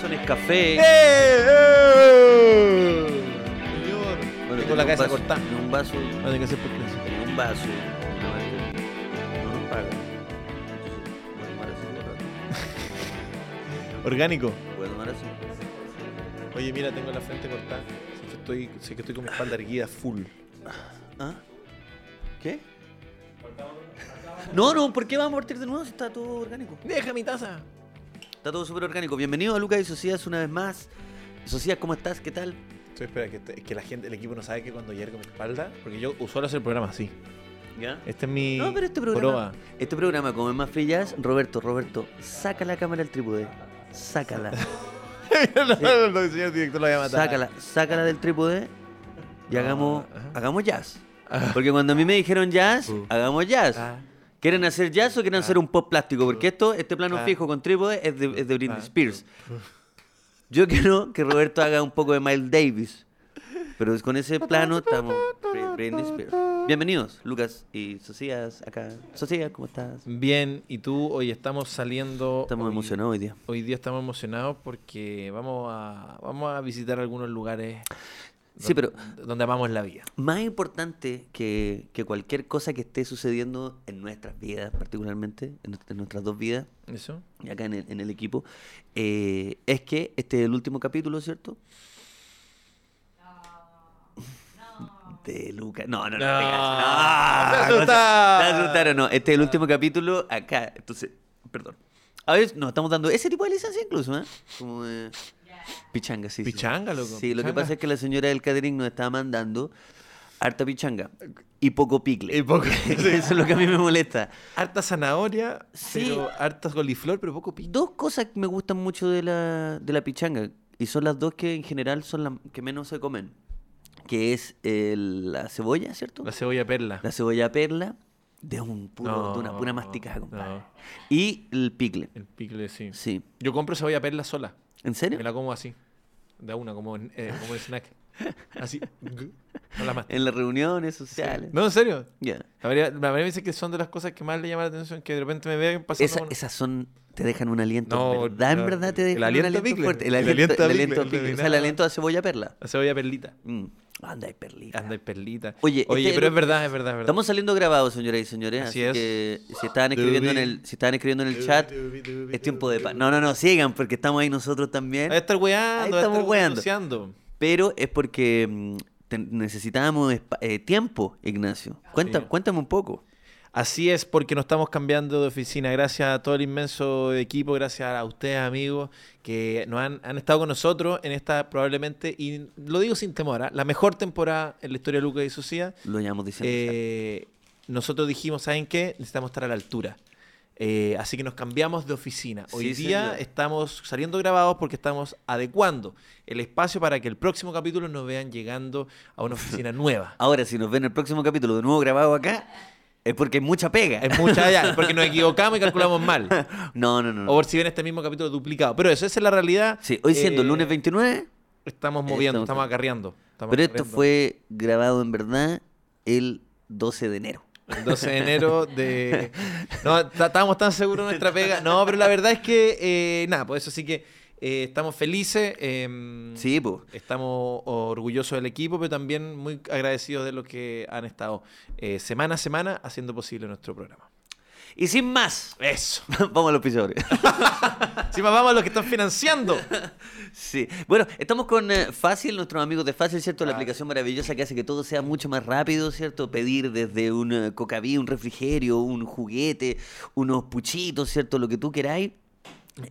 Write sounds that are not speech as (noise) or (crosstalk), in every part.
vaso Nescafé. ¡Eh! ¡Eh! Señor. Bueno, Tengo la cabeza vaso- cortada. en un vaso. No tiene que ser por en un vaso. No nos paga. Entonces, voy a tomar así un rato. Orgánico. Voy a tomar así. Oye, mira, tengo la frente cortada. Sé que estoy, sé que estoy con mi espalda erguida full. ¿Ah? ¿Qué? No, no, ¿por qué vamos a partir de nuevo si está todo orgánico? ¡Deja mi taza! Está todo súper orgánico. Bienvenido a Lucas y Socias una vez más. Socias, ¿cómo estás? ¿Qué tal? Estoy espera, que, es que la gente, el equipo no sabe que cuando yergo mi espalda, porque yo suelo hacer el programa así. ¿Ya? Este es mi No, pero este programa, proa. este programa, como es más frillas, Roberto, Roberto, saca la cámara del trípode. Sácala, (laughs) no, el señor director lo voy a matar. sácala, sácala del trípode y hagamos, ajá. hagamos jazz. Ah. Porque cuando a mí me dijeron jazz, Uh. hagamos jazz. Ah, ¿Quieren hacer jazz o quieren hacer un pop plástico? Porque esto, este plano fijo con trípode es de, es de Britney. Spears. Yo quiero que Roberto haga un poco de Miles Davis. Pero con ese plano estamos. Bri- Britney Spears. Bienvenidos, Lucas y Socias acá. Socias, ¿cómo estás? Bien, y tú, hoy estamos saliendo. Estamos hoy- emocionados hoy día. Hoy día estamos emocionados porque vamos a, vamos a visitar algunos lugares Sí, pero donde, amamos la vida. más importante que, que cualquier cosa que esté sucediendo en nuestras vidas, particularmente, en, en nuestras dos vidas, ¿Eso? y acá en el, en el equipo, eh, es que este es el último capítulo, ¿cierto? De Lucas. No, no, no. No. cacho. Te No, asustaron. te asustaron, no. Este es el último capítulo acá. Entonces, perdón. A veces nos estamos dando ese tipo de licencia incluso, ¿eh? Como de pichanga, sí. Pichanga, loco, Sí, lo que pasa es que la señora del catering nos estaba mandando harta pichanga y poco picle. Y poco- (laughs) Eso es lo que a mí me molesta. Harta zanahoria, Sí. pero harta coliflor, pero poco pico. Dos cosas que me gustan mucho de la, de la pichanga, y son las dos que en general son las que menos se comen, que es el- la cebolla, ¿cierto? La cebolla perla. La cebolla perla, de, un puro, de una pura masticada, compadre. no. Y el picle, El picle, sí. sí. Yo compro cebolla perla sola. ¿En serio? Me la como así. De a una, como, eh, como el snack. Así. No la más. En las reuniones sociales. No, en serio. Ya. La María, la me dice que son de las cosas que más le llama la atención, que de repente me vean pasando. Esa- una- esas son, te dejan un aliento, No, ¿verdad? En verdad te el dejan aliento un aliento fuerte. El El aliento, aliento el aliento el picle. de O sea, el aliento de cebolla perla. La cebolla perlita. Mm. Anda y perlita. Anda y perlita. Oye, Oye este- pero es verdad, es verdad, es verdad. Estamos saliendo grabados, señoras y señores. Así Así, es. que si estaban escribiendo en el, si estaban escribiendo en el chat, es tiempo de paz. No, no, no, sigan, porque estamos ahí nosotros también. Ahí estar weando, Ahí estamos estar weando. Pero es porque mm, necesitábamos eh, tiempo, Ignacio. Cuenta, Sí. Cuéntame un poco. Así es, porque nos estamos cambiando de oficina. Gracias a todo el inmenso equipo, gracias a ustedes, amigos, que nos han, han estado con nosotros en esta probablemente, y lo digo sin temor, ¿ah? la mejor temporada en la historia de Lucas y Socia. Lo llamamos diciendo. Eh, nosotros dijimos, ¿saben qué? Necesitamos estar a la altura. Eh, así que nos cambiamos de oficina. Hoy Sí, día señor. estamos saliendo grabados porque estamos adecuando el espacio para que el próximo capítulo nos vean llegando a una oficina (laughs) nueva. Ahora, si nos ven el próximo capítulo de nuevo grabado acá, es porque hay mucha pega. Es mucha allá, porque nos equivocamos y calculamos mal. (laughs) No, no, no. no. O por si ven este mismo capítulo duplicado. Pero eso, esa es la realidad. Sí, hoy siendo Eh, lunes 29, Estamos moviendo, estamos- estamos acarreando. estamos pero esto fue grabado en verdad el 12 de enero. El 12 de enero de... (laughs) No, estábamos tan seguros de nuestra pega. No, pero la verdad es que, eh, nada, pues eso sí que eh, estamos felices. em, Sí, pues. Estamos orgullosos del equipo, pero también muy agradecidos de los que han estado eh, semana a semana haciendo posible nuestro programa. Y sin más, Eso. (laughs) vamos a los pisadores. (laughs) Si más vamos a los que están financiando. (laughs) Sí. Bueno, estamos con eh, Fácil, nuestros amigos de Fácil, ¿cierto? La Ah. aplicación maravillosa que hace que todo sea mucho más rápido, ¿cierto? Pedir desde un cocaví, un refrigerio, un juguete, unos puchitos, ¿cierto? Lo que tú queráis.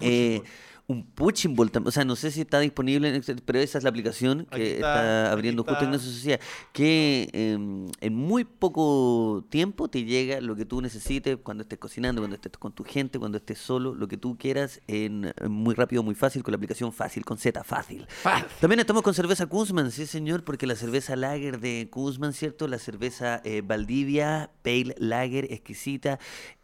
Eh, un Punching Ball también. O sea, no sé si está disponible, pero esa es la aplicación que está, abriendo justo está. Ignacio Sociedad. Que em, en muy poco tiempo te llega lo que tú necesites cuando estés cocinando, cuando estés con tu gente, cuando estés solo, lo que tú quieras, en, en muy rápido, muy fácil, con la aplicación fácil, con Z, fácil. También estamos con cerveza Kuzman, sí señor, porque la cerveza Lager de Kuzman, ¿cierto? La cerveza eh, Valdivia, Pale Lager, exquisita,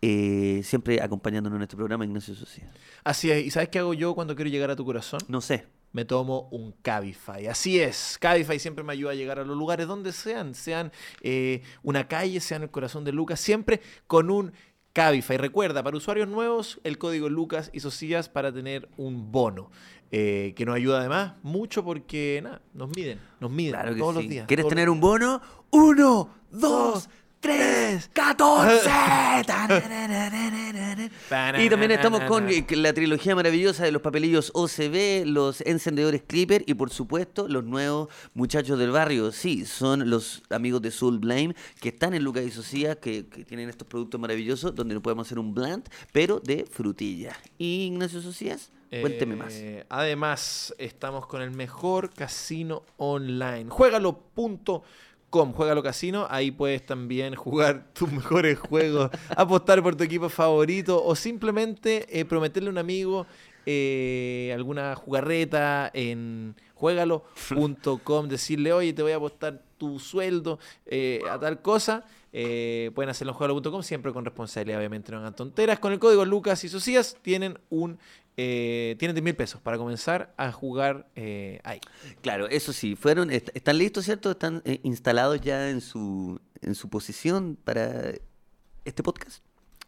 eh, siempre acompañándonos en este programa, Ignacio Sociedad. Así es. ¿Y sabes qué hago yo cuando quiero llegar a tu corazón? No sé. me tomo un Cabify. Así es, Cabify siempre me ayuda a llegar a los lugares donde sean, sean eh, una calle, sean el corazón de Lucas, siempre con un Cabify. Recuerda, para usuarios nuevos, el código Lucas y Socias para tener un bono. eh, que nos ayuda además mucho porque nada, nos miden, nos miden Claro todos sí. los días. ¿Quieres tener un bono? Uno, dos, Dos, tres, catorce. (laughs) Y también estamos con eh, la trilogía maravillosa de los papelillos OCB, los encendedores Clipper y por supuesto los nuevos muchachos del barrio. Sí, son los amigos de Soul Blame que están en Lucas y Socia, que, que tienen estos productos maravillosos donde podemos hacer un blend, pero de frutilla. Y Ignacio Socias, cuénteme más. Eh, Además, estamos con el mejor casino online. Juegalo.com, Juegalo Casino. Ahí puedes también jugar (laughs) tus mejores juegos, apostar por tu equipo favorito o simplemente eh, prometerle a un amigo eh, alguna jugarreta en juegalo.com, decirle, oye, te voy a apostar tu sueldo eh, a tal cosa. Pueden hacerlo en juegalo.com, siempre con responsabilidad, obviamente, no hagan tonteras. Con el código Lucas y Socias tienen un eh, tienen 10 mil pesos para comenzar a jugar eh, ahí. Claro, eso sí, fueron, est- están listos, ¿cierto? Están eh, instalados ya en su, en su posición para este podcast.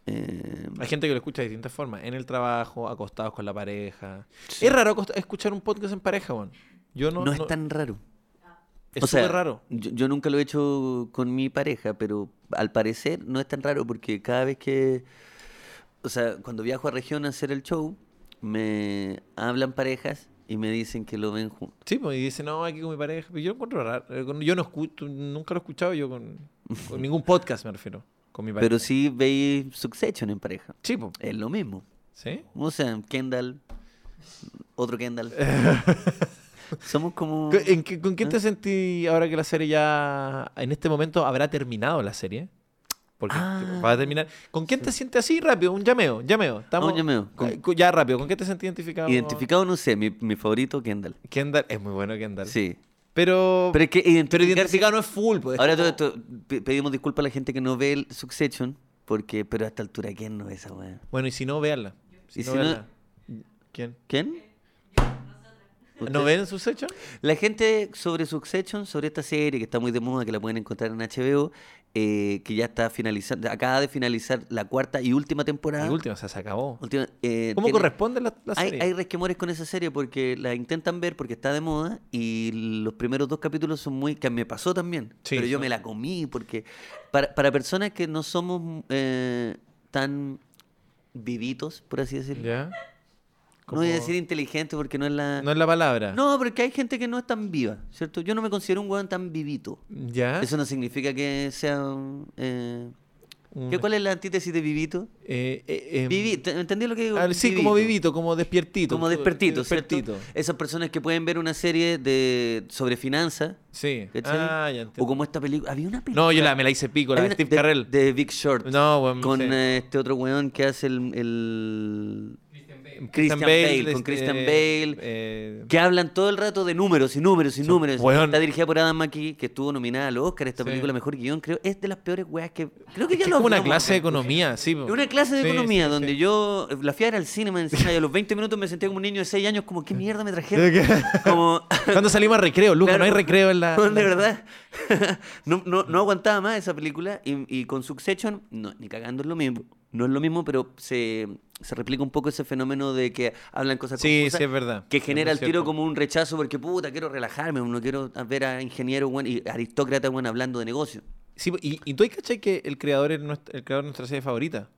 Eh, Hay gente que lo escucha de distintas formas, en el trabajo, acostados con la pareja. Sí. Es raro escuchar un podcast en pareja, Juan. Yo no, no, es tan raro. es o sea, raro. Yo, yo nunca lo he hecho con mi pareja, pero al parecer no es tan raro porque cada vez que, o sea, cuando viajo a región a hacer el show, me hablan parejas y me dicen que lo ven juntos. Sí, pues, y dice, no, aquí con mi pareja. Pero yo lo encuentro raro. Eh, Yo no escucho, nunca lo he escuchado yo con, (laughs) con ningún podcast, me refiero. Con mi pareja. Pero sí veis Succession en pareja. Sí, pues. Es lo mismo. ¿Sí? O sea, Kendall, otro Kendall. (laughs) Somos como... ¿Con- en qué- ¿Con quién ¿Eh? te sentí ahora que la serie ya, en este momento, habrá terminado la serie? Porque Ah. va a terminar. ¿Con quién te sientes así rápido? Un llameo, llameo. Estamos, Ah, un llameo. Con- cu- Ya rápido, ¿con qué te sentí identificado? Identificado, no sé, mi, mi favorito, Kendall. Kendall, es muy bueno Kendall. Sí. Pero, Pero es que pero identificado no es full. Pues, es Ahora todo esto, pe- pedimos disculpas a la gente que no ve el Succession, porque, pero a esta altura, ¿quién no ve esa weá? Bueno, y si no, véanla. Si Y no, si no-. ¿Quién? ¿Quién? ¿No ¿Ustedes? ven sus hechos? La gente sobre Succession, sobre esta serie que está muy de moda, que la pueden encontrar en HBO, eh, que ya está finalizando, acaba de finalizar la cuarta y última temporada. Y última, o sea, se acabó. Última, eh, ¿Cómo tiene- corresponde la, serie? hay resquemores con esa serie porque la intentan ver porque está de moda y los primeros dos capítulos son muy... que me pasó también, Sí, pero yo me la comí porque para, para personas que no somos eh, tan vivitos, por así decirlo. No voy a decir inteligente porque no es la... No es la palabra. No, porque hay gente que no es tan viva, ¿cierto? Yo no me considero un weón tan vivito. ¿Ya? Eso no significa que sea... eh, ¿qué, ¿Cuál es la antítesis de vivito? eh, eh, em, Vivi, ¿te- ¿Entendí lo que digo? ah, sí, como vivito, como despiertito. Como despertito, ¿cierto? Despertito. Esas personas que pueden ver una serie de sobre finanzas, Sí. Ah, ya o como esta película. Había una película. No, yo la, me la hice pico, la de Steve Carrell. de Big Short. No, bueno, con sí. este otro weón que hace el. el- Christian Bale, Bale, con este, Christian Bale. eh, Que hablan todo el rato de números y números y Son- números. weón. Está dirigida por Adam McKee, que estuvo nominada al Oscar. Esta Sí. película, mejor guion, creo. Es de las peores weas que. Creo que ya es lo como una clase de economía, sí. po. Es una clase de Sí, economía sí, donde yo la fui a ver al cine me encima, y a los 20 minutos me sentía como un niño de 6 años, como, ¿qué mierda me trajeron? (laughs) Como, ¿Cuándo salimos a recreo, Luca? Claro. No hay recreo en la. de verdad. (laughs) no, no, no aguantaba más esa película y, y con Succession, no, ni cagando es lo mismo. No es lo mismo, pero se, se replica un poco ese fenómeno de que hablan cosas Sí, confusas, sí, es verdad. Que genera el tiro como un rechazo porque, puta, quiero relajarme, no quiero ver a ingenieros bueno, y aristócratas bueno, hablando de negocio. Sí, y, y tú hay cachai que el creador es nuestra, el creador de nuestra serie favorita,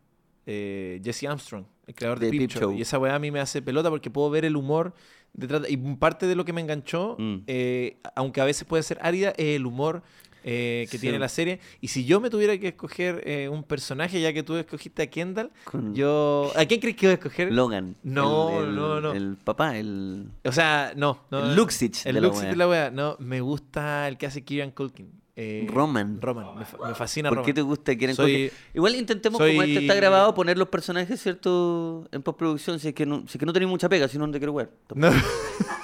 eh, Jesse Armstrong, el creador de, De Peep, Peep Show. Show. Y esa weá a mí me hace pelota porque puedo ver el humor detrás. de- y parte de lo que me enganchó, Mm. eh, aunque a veces puede ser árida, es el humor eh, que Sí. tiene la serie. Y si yo me tuviera que escoger eh, un personaje, ya que tú escogiste a Kendall, Con yo. ¿A quién crees que voy a escoger? Logan. No, el, el- no, no. El papá, el... O sea, no. no El Luxich El de la Luxich wea. de la wea. No, me gusta el que hace Kieran Culkin. eh, Roman. Roman. Me, fa- me fascina ¿Por Roman. qué te gusta Kieran Soy- Culkin? Igual intentemos, soy- como este está grabado, poner los personajes, ¿cierto? En postproducción, si es que no, si es que no tenéis mucha pega, si no, no te quiero ver. No. (laughs)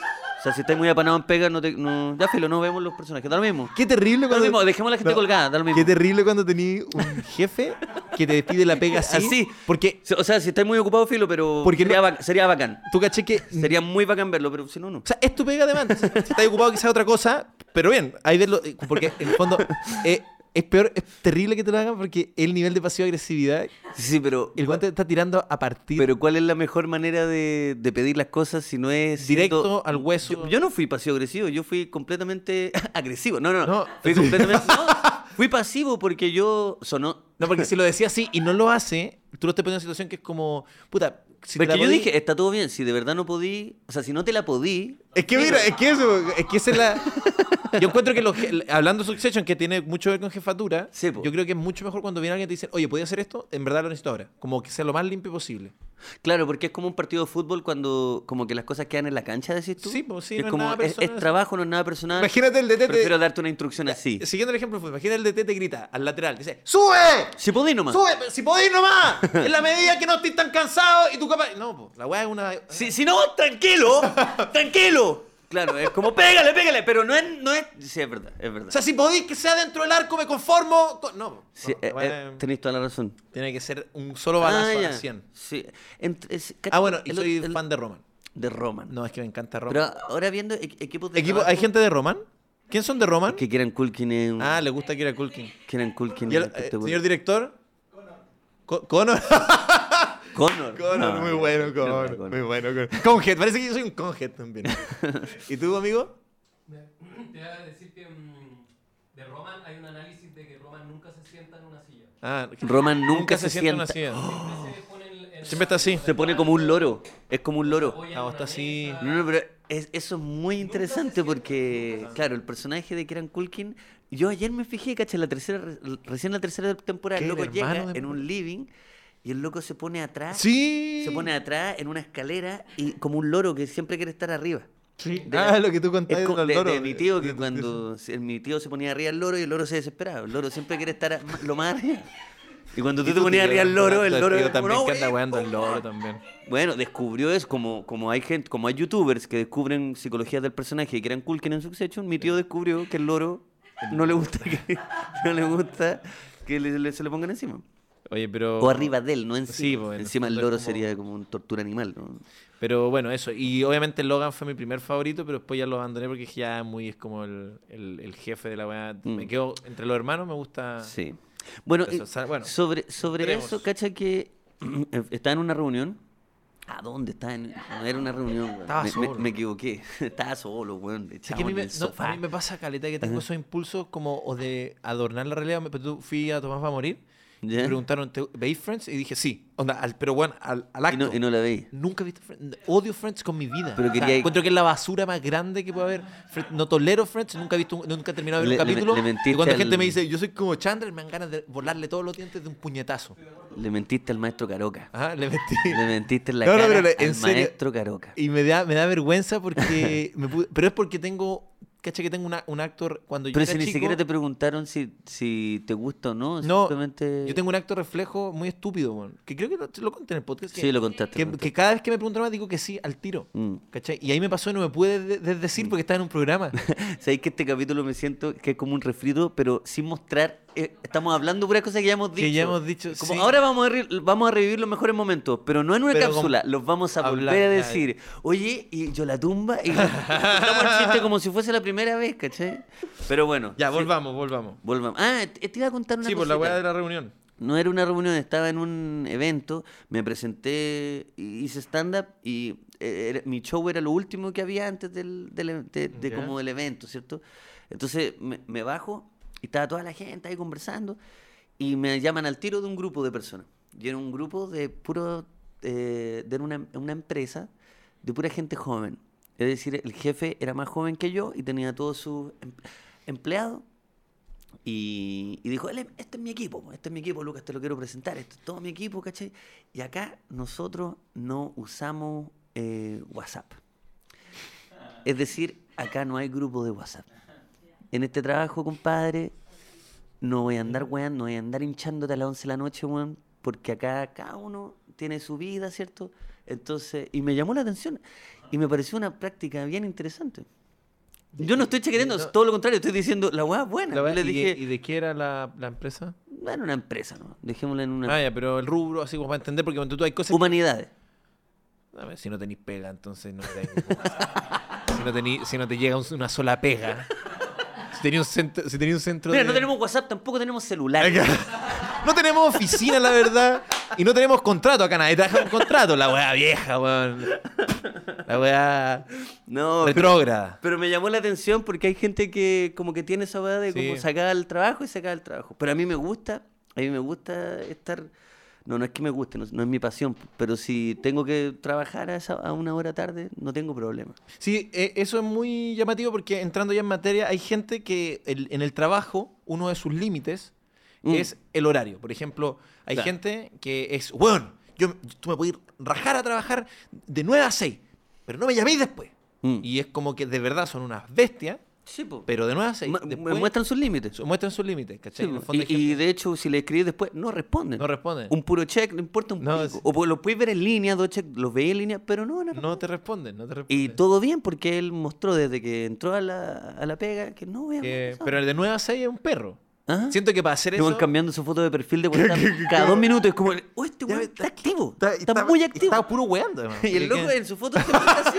O sea, si estáis muy apanados en pega, no te, no, ya filo, no vemos los personajes. Da lo mismo. Qué terrible Da lo cuando. mismo, dejemos a la gente No. colgada, da lo mismo. Qué terrible cuando tenías un jefe que te pide la pega así. Así. Porque O sea, si estáis muy ocupados, filo, pero Porque sería, no- bac- sería bacán. tú caché que. Sería muy bacán verlo, pero si no, no. O sea, es tu pega además. Si estás ocupado quizás otra cosa, pero bien, ahí verlo. eh, Porque en el fondo. eh, es peor, es terrible que te lo hagan porque el nivel de pasivo-agresividad, Sí, pero. el guante está tirando a partir Pero ¿cuál es la mejor manera de, de pedir las cosas si no es directo siendo- al hueso. Yo, yo no fui pasivo agresivo, yo fui completamente (laughs) agresivo. No, no, no. No, fui sí. completamente. no, (laughs) fui pasivo porque yo sonó. No, porque si lo decía así y no lo hace, tú lo estás poniendo en una situación que es como, puta, si te Porque la yo podí- dije, está todo bien, si de verdad no podí, o sea, si no te la podí, Es que mira, es que eso, es que esa es la... (laughs) Yo encuentro que los hablando de Succession, que tiene mucho que ver con jefatura, Sí, yo creo que es mucho mejor cuando viene alguien y te dice, oye, ¿podía hacer esto? En verdad lo necesito ahora. Como que sea lo más limpio posible. Claro, porque es como un partido de fútbol cuando como que las cosas quedan en la cancha, decís tú. Sí, pues, sí, no es es como, nada es, es personal. trabajo, no es nada personal. Imagínate el DT te- Prefiero darte una instrucción así. Siguiendo el ejemplo imagina el DT te grita al lateral, dice, ¡sube! Si podí nomás. ¡Sube! ¡Si podéis nomás! (laughs) En la medida que no estés tan cansado y tú capaz... No, po, la weá es una... Si, si no, tranquilo, (laughs) tranquilo. Claro, es como pégale, pégale, pero no es, no es. Sí, es verdad, es verdad. O sea, si podéis que sea dentro del arco, me conformo. No, Sí, no, eh, eh, tenéis toda la razón. tiene que ser un solo balazo Ah, a ya. 100. Sí. Es- Ah, bueno, y el- soy el- fan de Roman. de Roman. No, es que me encanta Roman. Pero ahora viendo equ- equipos de Equipo, trabajo ¿Hay gente de Roman? ¿Quién son de Roman? que quieran Culkin es un- Ah, le gusta Kira Culkin. Kieran Culkin ¿Y el es eh, espectacular. señor director? Co- Connor. (laughs) Connor. Connor, No, muy no, bueno, no, Connor. Muy bueno, Connor. Conhead, parece que yo soy un Conhead también. (laughs) ¿Y tú, amigo? (clears throat) Te voy a decir que mm, de Roman hay un análisis de que Roman nunca se sienta en una silla. Ah, Roman nunca, se, sienta en una silla. Siempre se pone en, en Siempre está así. Se pone como un loro. Es como un loro. Ah, está así. No, no, pero es- eso es muy interesante porque, claro, el personaje de Kieran Culkin, yo ayer me fijé, caché, la tercera, re- recién la tercera temporada, el ¿Qué, loco llega de- en un living y el loco se pone atrás, Sí. se pone atrás en una escalera y como un loro que siempre quiere estar arriba. Sí. Ah, lo que tú contaste del de, loro. de mi tío que cuando mi tío se ponía arriba del loro y el loro se desesperaba. El loro siempre quiere estar a- lo más arriba. Y cuando tú te ponías arriba del loro, el loro como, también "No, que anda güey". weando el loro también. Bueno, descubrió eso, como, como hay gente, como hay youtubers que descubren psicologías del personaje y que eran Culkin en Succession, mi tío descubrió que el loro no le gusta que, (laughs) no le gusta que le- le- se le pongan encima. Oye, pero... O arriba de él, no Sí, encima. pues, en el encima el es loro como- sería como un tortura animal, ¿no? Pero bueno, eso. Y obviamente Logan fue mi primer favorito, pero después ya lo abandoné porque ya muy es como el, el- el jefe de la weá. Mm. Me quedo entre los hermanos, me gusta. Sí. Bueno, Eso, o sea, bueno, sobre, sobre eso, cacha que (clears throat) estaba en una reunión. ¿A dónde? Estaba en, no era una reunión, weón. Estaba me, me- solo. me equivoqué. (laughs) Estaba solo, weón. Echado que a, mí me, no, a mí me pasa, Caleta, que tengo esos impulsos como o de adornar la realidad. Pero tú fui a Tomás va a morir. Me preguntaron, ¿te, ¿veis Friends? Y dije, sí. Onda, al- pero bueno, al, al Y no, acto. y no la veí. Nunca he visto Friends. Odio Friends con mi vida. Pero O sea, quería- encuentro que es la basura más grande que puede haber. Friends- No tolero Friends, nunca he visto, un- nunca he terminado de ver Le- un le- capítulo. le y mentiste cuando al- gente me dice, yo soy como Chandler, me dan ganas de volarle todos los dientes de un puñetazo. Le mentiste al maestro Caroca. Ajá, le metí. Le mentiste en la No, no, cara pero le- en serio. maestro Caroca. Y me da, me da vergüenza porque. (laughs) me pero es porque tengo. ¿Cachai? Que tengo una- un actor. Cuando yo Pero era si ni siquiera te preguntaron si, si te gusta o no, No, simplemente... Yo tengo un acto reflejo muy estúpido. Que creo que lo, lo conté en el podcast. que- Sí, lo contaste. Que, cada vez que me preguntan más digo que sí, al tiro. Mm. ¿Cachai? Y ahí me pasó y no me pude de- de- decir porque estaba en un programa. (laughs) Sabéis que este capítulo me siento que es como un refrito, pero sin mostrar. Eh, estamos hablando puras cosas que ya hemos dicho. Que ya hemos dicho, Como sí. ahora vamos a, re- vamos a revivir los mejores momentos, pero no en una Pero cápsula. Los vamos a volver hablar, a ya, decir. Oye, y yo la tumba. Y chiste como si fuese la primera vez, ¿cachai? Pero bueno. ya, sí, volvamos, volvamos. volvamos. Ah, te te iba a contar una Sí, por la cosita. weá de la reunión. No era una reunión, estaba en un evento, me presenté, hice stand-up y eh, era- mi show era lo último que había antes del, del de, de Ya. como del evento, ¿cierto? Entonces me, me bajo y estaba toda la gente ahí conversando y me llaman al tiro de un grupo de personas. Y era un grupo de puro, eh, una, una empresa de pura gente joven. Es decir, el jefe era más joven que yo y tenía todos sus em- empleados y, y dijo, "Ele- este es mi equipo, po, este es mi equipo, Lucas, te lo quiero presentar, este es todo mi equipo, ¿cachai? Y acá nosotros no usamos eh, WhatsApp. Es decir, acá no hay grupo de WhatsApp. En este trabajo, compadre, no voy a andar, weón, no voy a andar hinchándote a las 11 de la noche, weón, porque acá cada uno tiene su vida, ¿cierto? Entonces, y me llamó la atención y me pareció una práctica bien interesante. Yo no estoy chaqueteando, no- todo lo contrario, estoy diciendo, la weá es buena. La weá- ¿y, dije, ¿Y de qué era la, la empresa? bueno, una empresa, ¿no? Dejémosla en una... Ah, ya, pero el rubro, así como para entender, porque cuando tú hay cosas. que- Humanidades. A ver, si no tenéis pega, entonces no te (laughs) si no, tení- si no te llega un- una sola pega. Si tenía un centro, si tenía un centro Mira, de- no tenemos WhatsApp, tampoco tenemos celular. No tenemos oficina, la verdad. Y no tenemos contrato acá, nadie trabaja un contrato. La weá vieja, weón. La weá No, pero, retrógrada. pero me llamó la atención porque hay gente que como que tiene esa weá de Sí. como sacar el trabajo y sacar el trabajo. Pero a mí me gusta, a mí me gusta estar... No, no es que me guste, no, no es mi pasión, pero si tengo que trabajar a, esa- a una hora tarde, no tengo problema. Sí, eh, eso es muy llamativo porque entrando ya en materia, hay gente que el- en el trabajo, uno de sus límites Mm. es el horario. Por ejemplo, hay Claro. gente que es, weón, yo, tú me puedes ir rajar a trabajar de 9 a 6, pero no me llaméis después. Mm. Y es como que de verdad son unas bestias, Sí, po. pero de 9 a 6. Mu- después muestran sus límites. muestran sus límites, ¿cachai? Sí, En el po. fondo y, y de hecho, si le escribís después, no responden. no responden. Un puro check, no importa un No, pico. O pues, lo puedes ver en línea, dos check, los veis en línea, pero no a No te responden, no te Y responden. todo bien porque él mostró desde que entró a la, a la pega que no voy a Que- pero el de 9 a 6 es un perro. ¿Ah? Siento que para hacer eso... van cambiando su foto de perfil de (laughs) WhatsApp cada dos minutos. Es como, (laughs) oh, este weón está activo. Está, Está, está- muy activo. Estaba puro weando, además. (laughs) Y el loco en su foto se muestra así.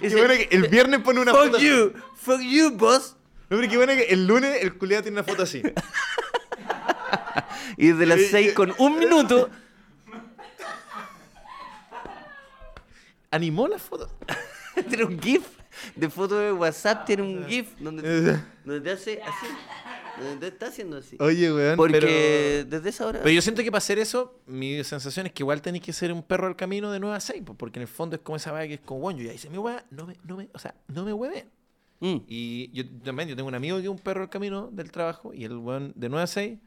Qué bueno que el viernes pone una fuck foto. you, fuck you, boss. No, pero qué bueno que el lunes el culiado tiene una foto así. Y desde las seis con un minuto, Animó la foto. tiene un GIF de foto de WhatsApp, tiene un GIF donde, donde te hace así. Está haciendo así. Oye, weón. Porque pero... desde esa hora. pero yo siento que para hacer eso, mi sensación es que igual tenéis que ser un perro al camino de 9 a 6, po, porque en el fondo es como esa weá que es como, bueno, yo ya hice mi weá, no me, no me, o sea, no me hueven. Mm. Y yo también, yo tengo un amigo que es un perro al camino del trabajo, y el weón de 9 a 6,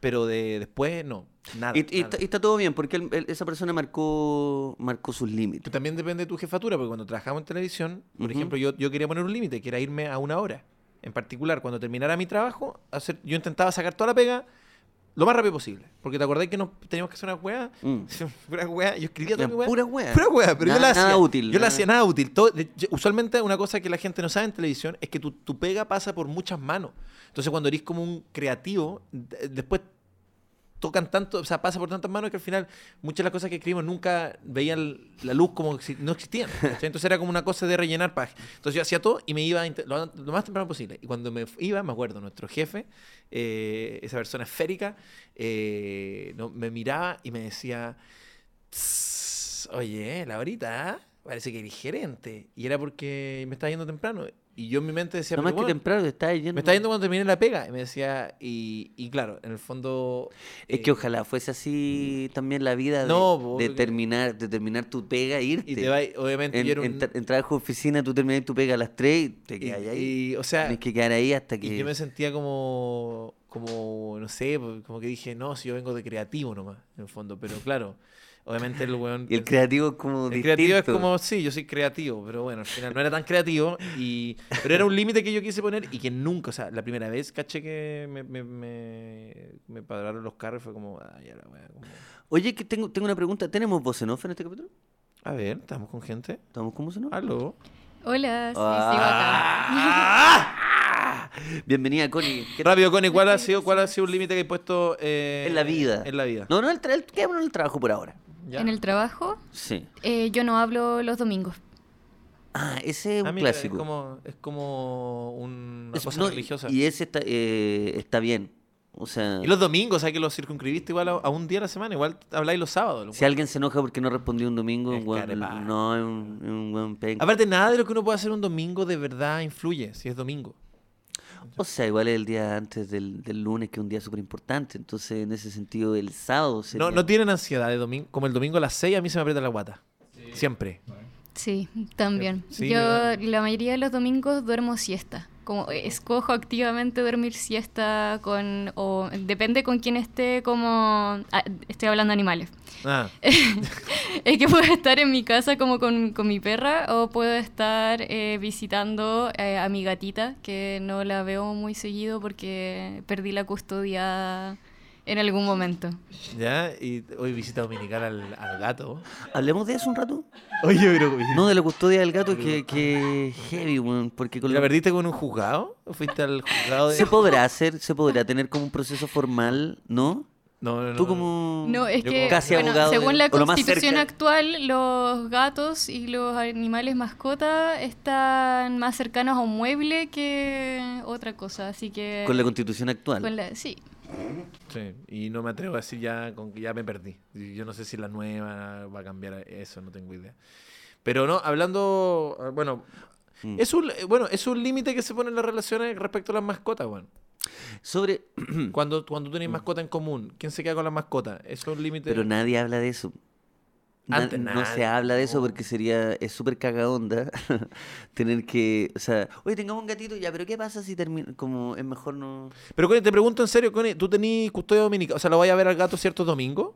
pero de después no, nada. Y, y nada. está, y está todo bien, porque él- él- esa persona marcó, marcó sus límites. también depende de tu jefatura, porque cuando trabajamos en televisión, por Ujú. ejemplo, yo, yo quería poner un límite, que era irme a una hora. En particular, cuando terminara mi trabajo, hacer, yo intentaba sacar toda la pega lo más rápido posible. Porque te acordás que nos teníamos que hacer una weá. Mm. (laughs) Pura weá. Yo escribía toda mi weá. puras weas. Pura weá, pero yo la hacía. nada útil, Yo la hacía nada útil. Todo- de- yo- usualmente una cosa que la gente no sabe en televisión es que tu, tu pega pasa por muchas manos. Entonces cuando eres como un creativo, de- después tocan tanto, o sea, pasa por tantas manos que al final muchas de las cosas que escribimos nunca veían la luz como si no existían. (laughs) Entonces era como una cosa de rellenar páginas. Entonces yo hacía todo y me iba lo, lo más temprano posible. Y cuando me iba, me acuerdo, nuestro jefe, eh, esa persona esférica, eh, no, me miraba y me decía, "Tss, oye, Laurita, ¿ah? parece que eres gerente. Y era porque me estaba yendo temprano. Y yo en mi mente decía, No más "Pero, que weón, temprano te estás yendo. me está yendo cuando terminé la pega. Y me decía, y, y claro, en el fondo. Es eh, que ojalá fuese así también la vida de, No, po, de terminar, de terminar tu pega e irte. Y te va, obviamente, en, yo era en un- tra- en trabajo de oficina tú terminas tu pega a las 3 y te y- quedas ahí. y, o sea, Tienes que quedar ahí hasta y que... yo me sentía como, como, no sé, pues, como que dije, no, si yo vengo de creativo nomás, en el fondo. Pero claro, obviamente el weón. Y el creativo es como el creativo es como, sí, yo soy creativo, pero bueno, al final no era tan creativo. Y, pero era un límite que yo quise poner y que nunca, o sea, la primera vez caché que me, me, me, me pararon los carros fue como, ah, ya la wea, como- Oye, que tengo, tengo una pregunta. ¿Tenemos voz en off en este capítulo? A ver, estamos con gente. ¿Estamos con voz en off? Aló. Hola, sí, Ah. (laughs) Bienvenida, Connie. Rápido, Connie, ¿cuál ha sido, cuál ha sido el límite que he puesto eh, En la vida. En la vida. No, no, el, tra- el, el trabajo por ahora. ¿Ya? En el trabajo, Sí. eh, yo no hablo los domingos. Ah, ese es Ah, un mira, clásico. Es como, es como una Es- cosa no, religiosa. Y ese está, eh, está bien. O sea, Y los domingos, ¿sabes que los circunscribiste igual a, a un día a la semana? Igual habláis los sábados. si alguien se enoja porque no respondió un domingo, Es un carepaja. no, es un, es un buen penca. Aparte, nada de lo que uno puede hacer un domingo de verdad influye, si es domingo. O sea, igual es el día antes del, del lunes, que es un día súper importante. Entonces, en ese sentido, el sábado sería... No, no tienen ansiedad de domingo. Como el domingo a las 6 a mí se me aprieta la guata. Siempre. Sí, también. Sí, yo ¿verdad? la mayoría de los domingos duermo siesta. Como escojo activamente dormir siesta con o depende con quién esté como ah, estoy hablando de animales. Ah, (laughs) Es que puedo estar en mi casa como con, con mi perra o puedo estar eh, visitando eh, a mi gatita que no la veo muy seguido porque perdí la custodia en algún momento. ya. Y hoy visita dominical al, al gato. Hablemos de eso un rato. Oye, pero. No, de la custodia del gato, que, que heavy, weón. Porque con ¿La lo- perdiste con un juzgado? ¿O fuiste al juzgado de.? se podrá hacer, se podrá tener como un proceso formal, ¿no? No, no, no. Tú como No, es que casi bueno, abogado según de- la lo constitución actual, los gatos y los animales mascotas están más cercanos a un mueble que otra cosa, así que con la constitución actual. con la- sí. Sí, y no me atrevo a decir ya, con que ya me perdí. Yo no sé si la nueva va a cambiar eso, no tengo idea. Pero no, hablando, ah, bueno, Mm. es un, bueno, es un límite que se pone en las relaciones respecto a las mascotas, bueno. Sobre, Cuando, cuando tú tienes mascota en común, ¿quién se queda con la mascota? Eso es un límite. pero nadie habla de eso. Na- no se habla de eso porque sería, es súper caga onda (laughs) tener que, o sea, oye, tengamos un gatito, ya, pero ¿qué pasa si termina? Como es mejor no... Pero Connie, te pregunto en serio, Connie, ¿tú tenés custodia dominica? O sea, ¿lo vais a ver al gato ciertos domingos?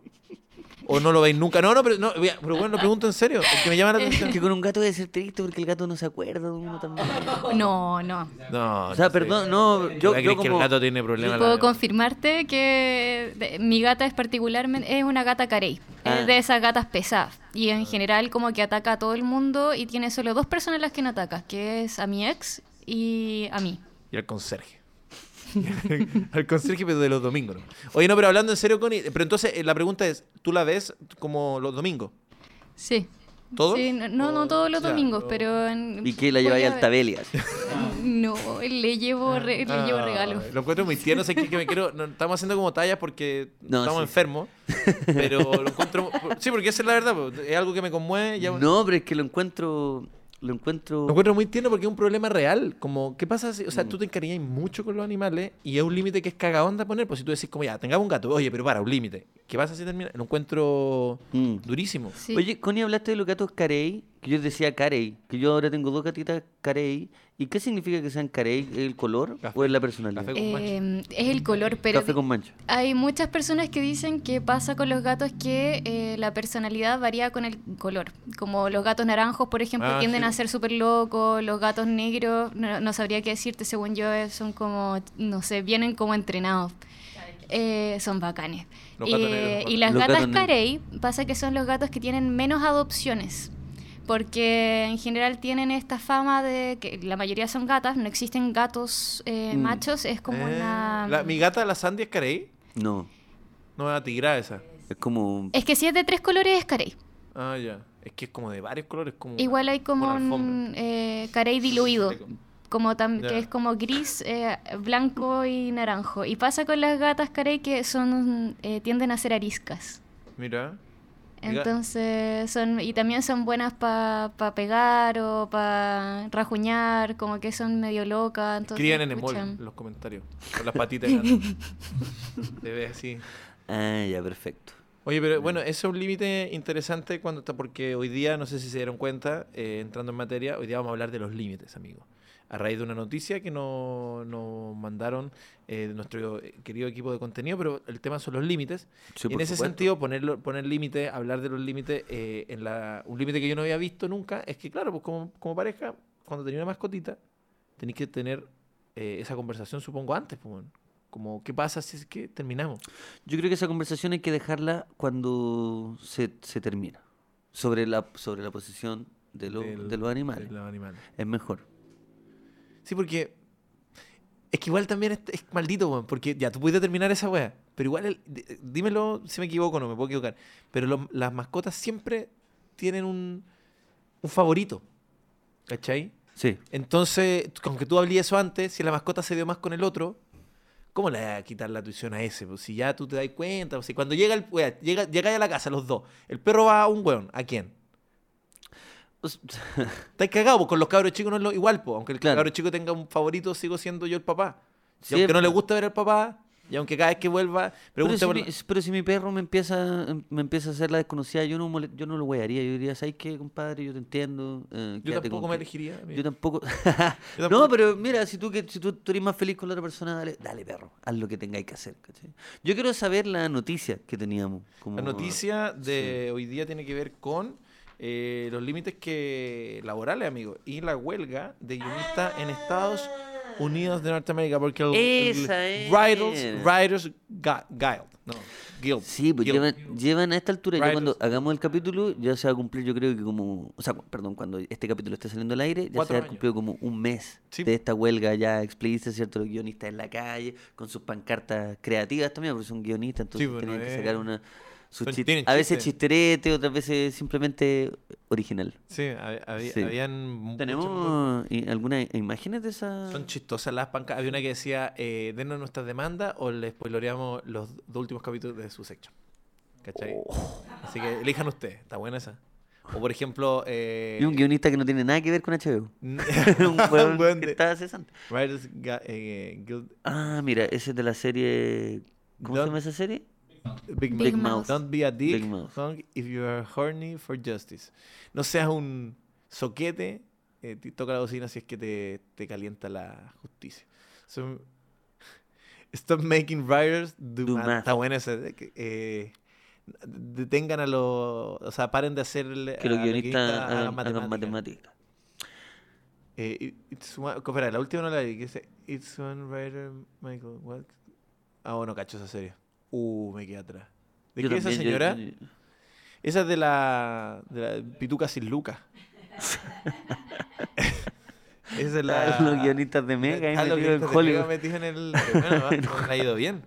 ¿O no lo veis nunca? No, no, pero, no, pero bueno, lo pregunto en serio, es que me llama la (laughs) atención. Que con un gato debe ser triste porque el gato no se acuerda de uno también. No, no. No, O sea, no sé. perdón, no, yo, ¿Crees yo que el gato tiene problemas? Puedo la- confirmarte que de- mi gata es particularmente es una gata carey, Ah. es de esas gatas pesadas y en general como que ataca a todo el mundo y tiene solo dos personas a las que no ataca, que es a mi ex y a mí. Y al conserje. (laughs) al conserje, pero de los domingos. ¿no? Oye, no, pero hablando en serio, Connie, pero entonces eh, la pregunta es, ¿tú la ves como los domingos? Sí. ¿Todos? Sí, no, no, todos los ya, domingos, pero... en- ¿Y qué la lleváis al ver. Tabelia? (laughs) No, le llevo, re- le llevo Ah, regalos. Lo encuentro muy tierno, sé que, que me quiero, no, estamos haciendo como tallas porque No, estamos sí. enfermos, pero lo encuentro, sí, porque esa es la verdad, es algo que me conmueve. Ya, No, pero es que lo encuentro... Lo encuentro... Lo encuentro muy tierno porque es un problema real. Como, ¿qué pasa si, o sea, tú te encariñas mucho con los animales y es un límite que es caga onda poner? Pues si tú decís como ya, tengamos un gato, oye, pero para, un límite. ¿Qué pasa si termina? Lo encuentro Mm. durísimo. Sí. Oye, Connie, hablaste de los gatos carey, que yo decía carey, que yo ahora tengo dos gatitas carey. ¿Y qué significa que sean carey? ¿El color Café. o es la personalidad? Café con. Eh, es el color, pero Café con mancha. hay muchas personas que dicen que pasa con los gatos que eh, la personalidad varía con el color. Como los gatos naranjos, por ejemplo, Ah, tienden sí. a ser súper locos. Los gatos negros, no, no sabría qué decirte, según yo, eh, son como, no sé, vienen como entrenados. Eh, son bacanes. Eh, negros y las Los gatas carey pasa que son los gatos que tienen menos adopciones. Porque en general tienen esta fama de que la mayoría son gatas, no existen gatos eh, Mm. machos, es como Eh, una... la- mi gata, la Sandy, es carey. No, No es la tigra esa. es como... Es que si es de tres colores es carey. Ah, ya. Es que es como de varios colores. Como Igual hay como un eh, carey diluido, como tam- que es como gris, eh, blanco y naranjo. Y pasa con las gatas carey que son eh, tienden a ser ariscas. Mira. Entonces son y también son buenas para pegar o para rajuñar, como que son medio locas. Entonces, Crían en emol pucha. en los comentarios. Con las patitas de gato. (laughs) Se ve así. Ah, ya, perfecto. Oye, pero bueno, ese es un límite interesante cuando está, porque hoy día, no sé si se dieron cuenta, eh, entrando en materia, hoy día vamos a hablar de los límites, amigos. A raíz de una noticia que no- nos mandaron eh, de nuestro querido equipo de contenido, pero el tema son los límites. Sí, y en ese supuesto. sentido, ponerlo, poner límites, hablar de los límites, eh, en la, un límite que yo no había visto nunca, es que claro, pues como, como pareja, cuando tenía una mascotita, tenéis que tener eh, esa conversación, supongo, antes, pues, como, ¿qué pasa si es que terminamos? Yo creo que esa conversación hay que dejarla cuando se, se termina. Sobre la, sobre la posición de, lo- Del- de los animales. de los animales. Es mejor. Sí, porque es que igual también es, es maldito, weón, porque ya, tú puedes determinar esa weá, pero igual, el- dímelo si me equivoco o no, me puedo equivocar, pero las mascotas siempre tienen un, un favorito, ¿cachai? Sí. Entonces, aunque tú hablé eso antes, si la mascota se dio más con el otro, ¿cómo le vas a quitar la tuición a ese? Pues si ya tú te das cuenta, pues si cuando llega el wea, llega, llegáis a la casa los dos, el perro va a un weón, ¿a quién? O s- (laughs) Estáis cagados, pues con los cabros chicos no es lo igual, pues. Aunque el Claro. cabro chico tenga un favorito, sigo siendo yo el papá. Sí, aunque no le gusta ver al papá, y aunque cada vez que vuelva, Pero si, mi, pero si mi perro me empieza, me empieza a hacer la desconocida, yo no, mole- yo no lo wearía. Yo diría, ¿sabes qué, compadre? Yo te entiendo. eh, Yo tampoco con me que-". elegiría. Yo tampoco. Yo (laughs) tampoco. No, pero mira, si tú, que, si tú, tú eres más feliz con la otra persona, dale, dale perro, haz lo que tengáis que hacer. ¿cachai? Yo quiero saber la noticia que teníamos. Como, La noticia de hoy día tiene que ver con eh, los límites que laborales, amigo, y la huelga de guionistas en Estados Unidos de Norteamérica, porque el, el. Writers, Writers Gu- Guild, No, Guild. Sí, pues Guild. llevan, llevan a esta altura, ya cuando hagamos el capítulo, ya se va a cumplir, yo creo que como, o sea, perdón, cuando este capítulo esté saliendo al aire, ya Cuatro se va a años. cumplido como un mes Sí. de esta huelga ya explícita, ¿cierto? Los guionistas en la calle, con sus pancartas creativas también, porque son guionistas, entonces pues, tenían no que sacar una... su chis- a veces chisterete, otras veces simplemente original. Sí, hab- había- Sí. habían ¿Tenemos algunas imágenes de esa...? Son chistosas las pancas. Había una que decía, eh, denos nuestras demandas o les spoiloreamos los dos últimos capítulos de su section. ¿Cachai? Oh. Así que elijan ustedes. Está buena esa. O por ejemplo... Eh, Y un guionista que no tiene nada que ver con HBO. (laughs) (laughs) un weón que está cesante. Writers eh, Guild Ah, mira, ese es de la serie... ¿Cómo se llama esa serie? Big, Big Mouth. Mouth. Don't be a dick Big Mouth. hung if you are horny for justice. No seas un soquete. eh, t- toca la bocina si es que te, te calienta la justicia. So- (laughs) stop making writers do, Do math. math. Está buena esa. de que, eh, detengan a los... O sea, paren de hacer... Que los guionistas hagan, matemáticas. Eh, it- it's one- espera, la última no la vi. Que dice, It's one writer, Michael. What? Ah, bueno, cacho esa serie. Uh, me quedé atrás. ¿De Yo qué es esa también, yo- señora? yo- Esa es de la, de la Pituca sin Lucas. (laughs) Esa es la. Los guionistas de Mega Están los guionistas de Mega metidos en el. Bueno, (laughs) va, nos ha ido bien.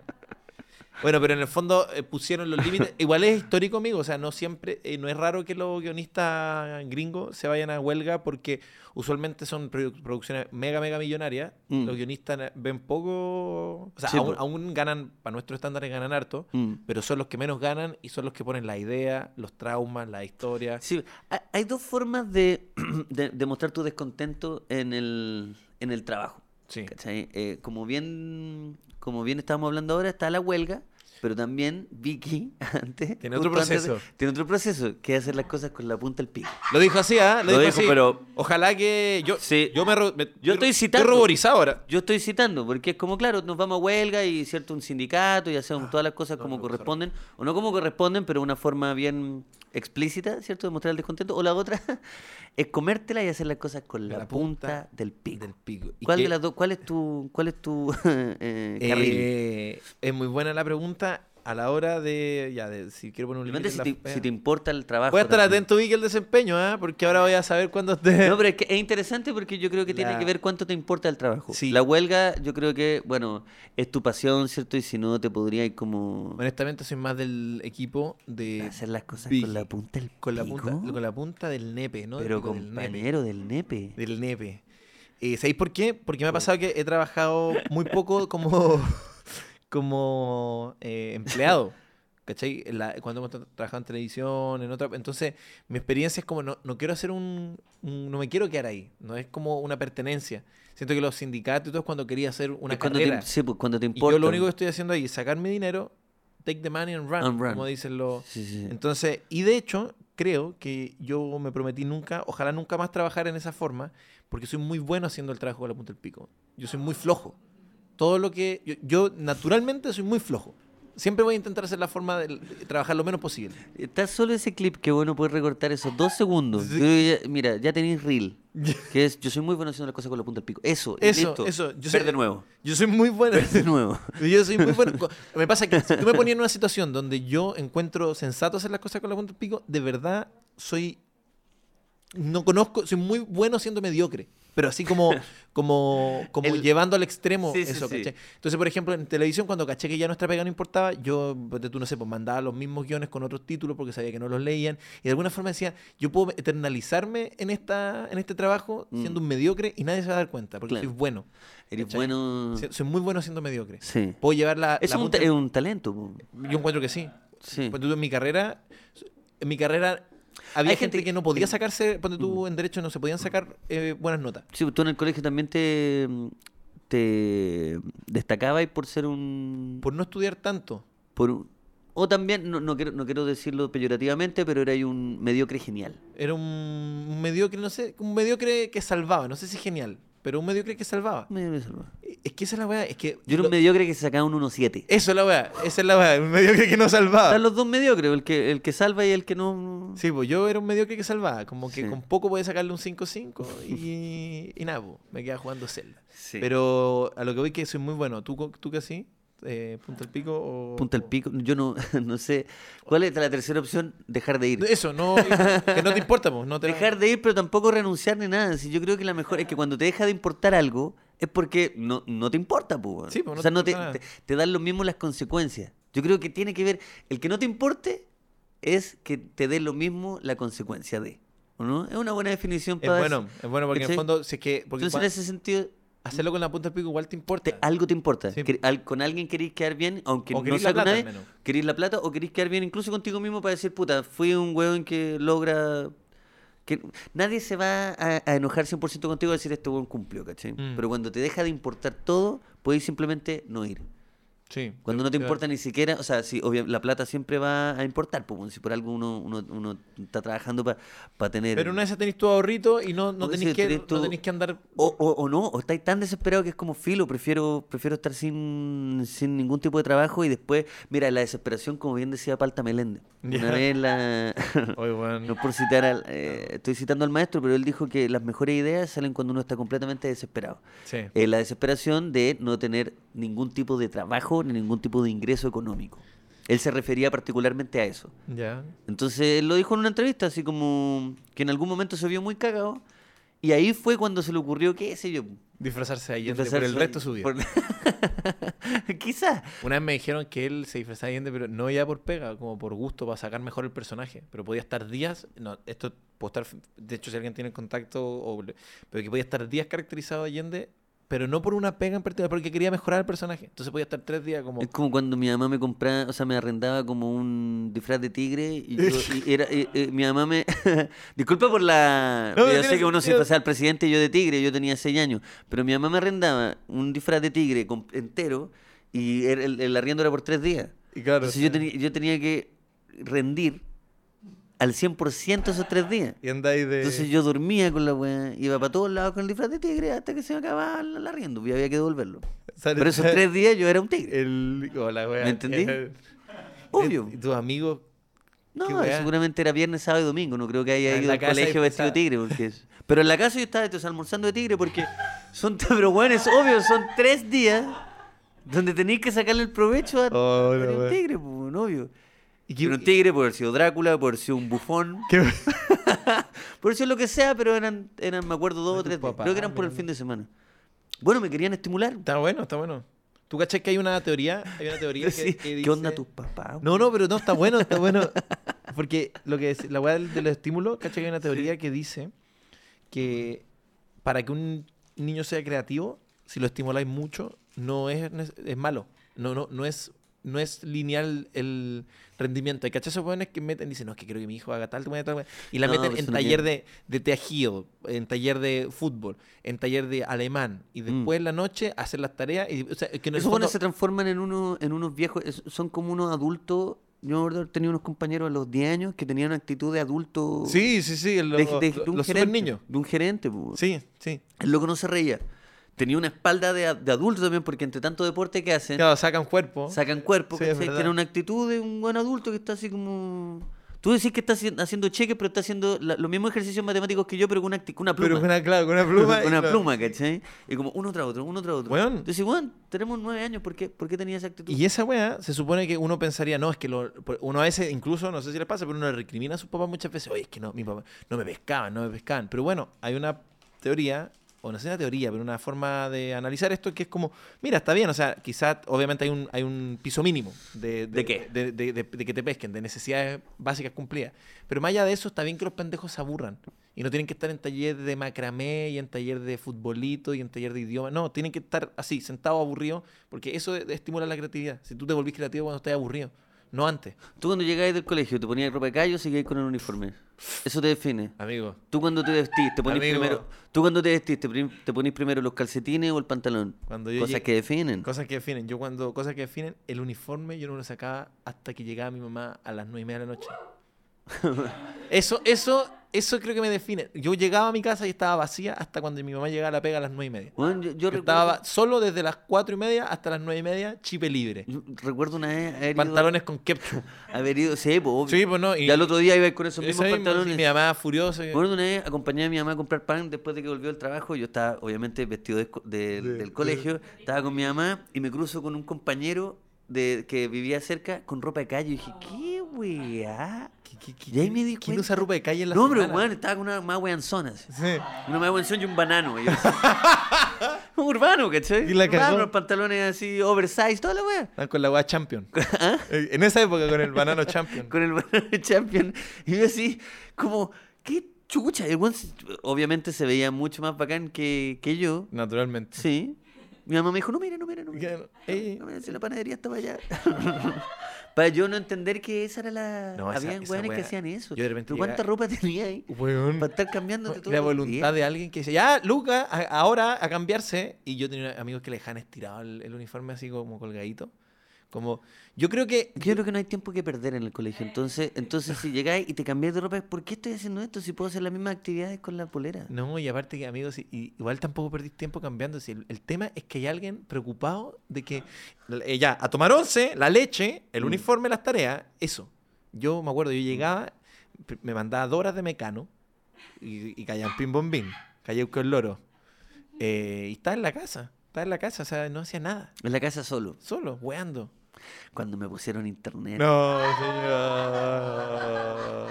Bueno, pero en el fondo eh, pusieron los límites. (laughs) Igual es histórico, amigo. O sea, no siempre, eh, no es raro que los guionistas gringos se vayan a huelga porque usualmente son produ- producciones mega, mega millonarias. Mm. Los guionistas ven poco. O sea, Sí, aún, ganan, para nuestros estándares ganan harto, Mm. pero son los que menos ganan y son los que ponen la idea, los traumas, la historia. Sí, ha- hay dos formas de, (clears throat) de, de mostrar tu descontento en el, en el trabajo. Sí. Eh, como bien como bien estábamos hablando ahora, está la huelga, pero también Vicky (laughs) antes Tiene otro antes proceso. tiene otro proceso, que es hacer las cosas con la punta del pico. Lo dijo así, ¿ah? Lo, Lo dijo, dijo, así. pero- Ojalá que. Yo, Sí. yo me, Yo estoy citando. Estoy ruborizado ahora. Yo estoy citando, porque es como, claro, nos vamos a huelga y cierto un sindicato y Ah, hacemos todas las cosas como corresponden, o no como corresponden, pero una forma bien explícita, ¿cierto? De mostrar el descontento. O la otra es comértela y hacer las cosas con la, la punta, punta del pico. Del pico. ¿Y ¿Cuál qué- de las dos? ¿Cuál es tu, cuál es tu (laughs) eh, carril? Eh, es muy buena la pregunta a la hora de. Ya, de, si quiero poner un límite. si te, si te importa el trabajo. Voy a estar también. atento, Vicky, al desempeño, ¿ah? Porque ahora voy a saber cuándo esté. No, pero es que es interesante porque yo creo que tiene que ver cuánto te importa el trabajo. Sí. La huelga, yo creo que, bueno, es tu pasión, ¿cierto? Y si no, te podría ir como Honestamente, soy más del equipo de. hacer las cosas Vicky. con la punta del Con la, punta, con la punta del nepe, ¿no? Del Pero pico, del nepe. del nepe. Del nepe. Eh, ¿Sabéis por qué? Porque me ha pasado que he trabajado muy poco como, (laughs) como eh, empleado. (laughs) ¿Cachai? La- cuando hemos tra- trabajado en televisión, en otra. Entonces, mi experiencia es como no, no quiero hacer un, un- No me quiero quedar ahí. No es como una pertenencia. Siento que los sindicatos y todo es cuando quería hacer una Es cuando carrera. te, sí, pues, cuando te y importa. yo lo único que estoy haciendo ahí es sacar mi dinero, take the money and run, And run. como dicen los. Sí, sí. Entonces, y de hecho, creo que yo me prometí nunca, ojalá nunca más trabajar en esa forma, porque soy muy bueno haciendo el trabajo con la punta del pico. Yo soy muy flojo. Todo lo que. Yo, yo naturalmente soy muy flojo. Siempre voy a intentar hacer la forma de trabajar lo menos posible. Está solo ese clip que bueno poder recortar esos dos (laughs) segundos. Sí. Ya- mira, ya tenéis reel. (laughs) Que es, yo soy muy bueno haciendo las cosas con la punta del pico. Eso, Eso, listo. eso. Yo soy- de nuevo. Yo soy muy bueno. Ver de nuevo. (laughs) Yo soy muy bueno. Me pasa que si tú me ponías en una situación donde yo encuentro sensato hacer las cosas con la punta del pico, de verdad soy. No conozco, soy muy bueno siendo mediocre. Pero así como, (laughs) como, como El- llevando al extremo Sí, sí, eso, sí. ¿cachai? Entonces, por ejemplo, en televisión, cuando caché que ya nuestra pega no importaba, yo, tú no sé, pues mandaba los mismos guiones con otros títulos porque sabía que no los leían. Y de alguna forma decía, yo puedo eternalizarme en, esta, en este trabajo Mm. siendo un mediocre y nadie se va a dar cuenta porque Claro. soy bueno. Eres ¿cachai? bueno. Soy- muy bueno siendo mediocre. Sí. Puedo llevar la. Es la un, punta- es un talento. Yo encuentro que sí. Sí. Ponte tú en mi carrera. En mi carrera había gente gente que no podía sacarse. Ponte tú en derecho no se podían sacar eh, buenas notas. Sí, tú en el colegio también te, te destacabas por ser un... Por no estudiar tanto. por un- o también, no, no, quiero, no quiero decirlo peyorativamente, pero era un mediocre genial. Era un, mediocre, no sé, un mediocre que salvaba. No sé si genial, pero un mediocre que salvaba. Mediocre salvado. Es que esa es la weá. Es que. Yo era un mediocre que se sacaba un 1.7. Eso es la weá. Esa es la weá. Un mediocre que no salvaba. Están los dos mediocres, el que, el que salva y el que no... Sí, pues yo era un mediocre que salvaba. Como que Sí. con poco podía sacarle un 5-5 y, (laughs) y nada, pues, me quedaba jugando Zelda. Sí. Pero a lo que voy que soy muy bueno. ¿Tú, tú que sí? eh, Punta del Pico o... Punta el pico. Yo no, (laughs) no sé. ¿Cuál es la tercera opción? Dejar de ir. Eso, no, que no te importa, pues. No te (laughs) Dejar de ir, pero tampoco renunciar ni nada. Si yo creo que la mejor es que cuando te deja de importar algo, es porque no, no te importa, pues. Sí, pues, no o sea, te no te, te, te dan lo mismo las consecuencias. Yo creo que tiene que ver. El que no te importe es que te dé lo mismo la consecuencia de. ¿O no? Es una buena definición Es para bueno, es bueno porque en el fondo, si es que... Porque Entonces, en ese sentido, hacerlo con la Punta del Pico igual te importa. te- algo te importa. Sí. Que- al- con alguien queréis quedar bien, aunque O no sea con nadie. Queréis la plata o queréis quedar bien incluso contigo mismo para decir, puta, fui un hueón que logra. Que Nadie se va a, a enojar 100% contigo y decir este hueón cumplió, ¿cachai? Mm. Pero cuando te deja de importar todo, puedes simplemente no ir. Sí. Cuando no te importa ni siquiera, o sea, si obvia- la plata siempre va a importar, pues, si por algo uno, uno, uno está trabajando para tener. Pero una vez tenés tu ahorrito y no, no Porque tenés si que, no tenés que andar... O, o, o no, o estáis tan desesperado que es como filo, prefiero, prefiero estar sin, sin ningún tipo de trabajo y después, mira, la desesperación, como bien decía Palta Meléndez. Ya. Una vez la... (laughs) No por citar al... eh, estoy citando al maestro, pero él dijo que las mejores ideas salen cuando uno está completamente desesperado. Sí. Eh, la desesperación de no tener ningún tipo de trabajo ni ningún tipo de ingreso económico. Él se refería particularmente a eso. Ya. Entonces él lo dijo en una entrevista, así como que en algún momento se vio muy cagado. Y ahí fue cuando se le ocurrió, qué sé yo, Disfrazarse de Allende por el resto de su vida. por- (laughs) Quizás. Una vez me dijeron que él se disfrazaba de Allende, pero no ya por pega, como por gusto, para sacar mejor el personaje. Pero podía estar días, no, esto puedo estar, de hecho si alguien tiene contacto, o, pero que podía estar días caracterizado de Allende, pero no por una pega en particular, porque quería mejorar el personaje. Entonces podía estar tres días como... Es como cuando mi mamá me compraba, o sea, me arrendaba como un disfraz de tigre y, yo, y (laughs) era, y- y mi mamá me... (laughs) Disculpa por la... No, yo sé que uno se disfrazaba al presidente y yo de tigre, yo tenía seis años, pero mi mamá me arrendaba un disfraz de tigre entero y el, el arriendo era por tres días. Y claro, Entonces sí. yo, tenía, yo tenía que rendir al 100% esos tres días. Y andáis de... Entonces yo dormía con la weá, iba para todos lados con el disfraz de tigre hasta que se me acababa el el arriendo y había que devolverlo. Sale- Pero esos tres días yo era un tigre. El... Hola, wea. ¿Me entendí? Obvio. ¿Y tus amigos? No, seguramente era viernes, sábado y domingo. No creo que haya Ah, ido la al colegio vestido de tigre. Porque es- Pero en la casa yo estaba entonces, almorzando de tigre porque son... Pero bueno, es obvio, son tres días donde tenéis que sacarle el provecho a, Oh, a la un tigre, pues, obvio. ¿Y qué- Pero un tigre puede haber sido Drácula, puede haber sido un bufón, (laughs) qué- (laughs) puede haber sido lo que sea, pero eran, eran me acuerdo, dos o tres papá, Creo que eran por el fin de semana. Bueno, me querían estimular. Está bueno, está bueno. ¿Tú cachai que hay una teoría? Hay una teoría que, (laughs) Sí, que ¿Qué onda dice- tus papás? No, no, pero no, está bueno, está bueno. Porque lo que es, la weá del- de los estímulos, ¿cachai? Que hay una teoría que dice que para que un niño sea creativo, si lo estimuláis mucho, no es, es malo. No, no, no es, no es lineal el rendimiento. Hay cachai esos jóvenes que meten, dicen, no, es que quiero que mi hijo haga tal, tal, tal, y la No, meten en taller de, de tejido, en taller de fútbol, en taller de alemán, y después en la noche hacer las tareas. Y, o sea, que Esos buenos fondo- se transforman en, uno, en unos viejos, es- son como unos adultos. Yo tenido unos compañeros a los 10 años que tenían una actitud de adulto. Sí, sí, sí, el- de, de- de un gerente. niños. De un gerente. po. Sí, sí. El loco no se reía. Tenía una espalda de, de adulto también, porque entre tanto deporte que hacen, Claro, sacan cuerpo. sacan cuerpo. Sí. Tienen una actitud de un buen adulto que está así como. Tú decís que está haci- haciendo cheques, pero está haciendo la- los mismos ejercicios matemáticos que yo, pero con una, con una pluma. Pero una, claro, con una pluma. con una pluma, ¿cachai? Y como uno tras otro, uno tras otro. Weón. Entonces, weón, tenemos nueve años, ¿por qué, ¿por qué tenía esa actitud? Y esa weá, se supone que uno pensaría, no, es que lo, uno a veces, incluso, no sé si les pasa, pero uno le recrimina a sus papás muchas veces, oye, es que no, mi papá no me pescaban, no me pescaban. Pero bueno, hay una teoría, o no sé una teoría, pero una forma de analizar esto que es como, mira, está bien, o sea, quizás, obviamente hay un, hay un piso mínimo de, ¿De qué? De, de- de- de que te pesquen, de necesidades básicas cumplidas. Pero más allá de eso, está bien que los pendejos se aburran. Y no tienen que estar en taller de macramé y en taller de futbolito y en taller de idioma. No, tienen que estar así, sentados, aburridos, porque eso estimula la creatividad. Si tú te volvís creativo cuando estás aburrido, no antes. Tú cuando llegáis del colegio, te ponías ropa de callo o seguíais con el uniforme. Eso te define. Amigo, Tú cuando te vestís, te ponís Amigo. primero. Tú cuando te vestís, te, te ponís primero los calcetines o el pantalón. Cuando yo Cosas llegué- que definen. cosas que definen. Yo cuando, cosas que definen, el uniforme yo no lo sacaba hasta que llegaba mi mamá a las nueve y media de la noche. (laughs) Eso, eso, eso creo que me define. Yo llegaba a mi casa y estaba vacía hasta cuando mi mamá llegaba a la pega a las nueve y media. Bueno, yo, yo Yo recuerdo, estaba solo desde las cuatro y media hasta las nueve y media, chipe libre. yo recuerdo una vez haber ido, Pantalones con ketchup. haber ido- sí, pues, obvio. Sí, pues no. Y, Y al otro día iba con esos mismos mismo, pantalones. sí, mi mamá furiosa. Bueno, una vez acompañé a mi mamá a comprar pan después de que volvió del trabajo. Yo estaba, obviamente, vestido de- de- del colegio. Estaba con mi mamá y me cruzo con un compañero de, que vivía cerca con ropa de calle. Y dije, ¿qué weá? ¿Qué- qué- qué- Y ahí me di ¿Quién usa ropa de calle en la No, pero weón, estaba con una más weanzonas. Sí. Una más weanzón y un banano. Y (laughs) un urbano, ¿cachai? Y la Urbano, los pantalones así, oversize, toda la weá. Están con la weá Champion. (laughs) Eh, En esa época con el banano (laughs) Champion. con el banano champion. Y yo así, como, qué chucha. El weón obviamente se veía mucho más bacán que, que yo. Naturalmente. Sí. Mi mamá me dijo, no mire, no mire, no mire. Que- eh, No si la panadería estaba allá. (laughs) Para yo no entender que esa era la... No, Habían esa weones que hacían eso. yo de repente ¿Pero cuánta ropa tenía ahí? Weón. Para estar cambiándote todo. La voluntad de alguien que dice, ya, Luca, a- ahora a cambiarse. Y yo tenía amigos que le dejan estirado el, el uniforme así como colgadito. Como, yo creo que. Yo creo que no hay tiempo que perder en el colegio. Entonces, entonces si llegáis y te cambiáis de ropa, ¿por qué estoy haciendo esto si puedo hacer las mismas actividades con la polera? No, y aparte que amigos, igual tampoco perdís tiempo cambiando. Si el, el tema es que hay alguien preocupado de que eh, ya, a tomar once, la leche, el Mm. uniforme, las tareas, eso. Yo me acuerdo, yo llegaba, me mandaba dos horas de mecano y, y caían pin bombín, caía con el loro. Eh, y estaba en la casa, estaba en la casa, o sea, no hacía nada, En la casa solo. solo, weando. Cuando me pusieron internet. No, señor.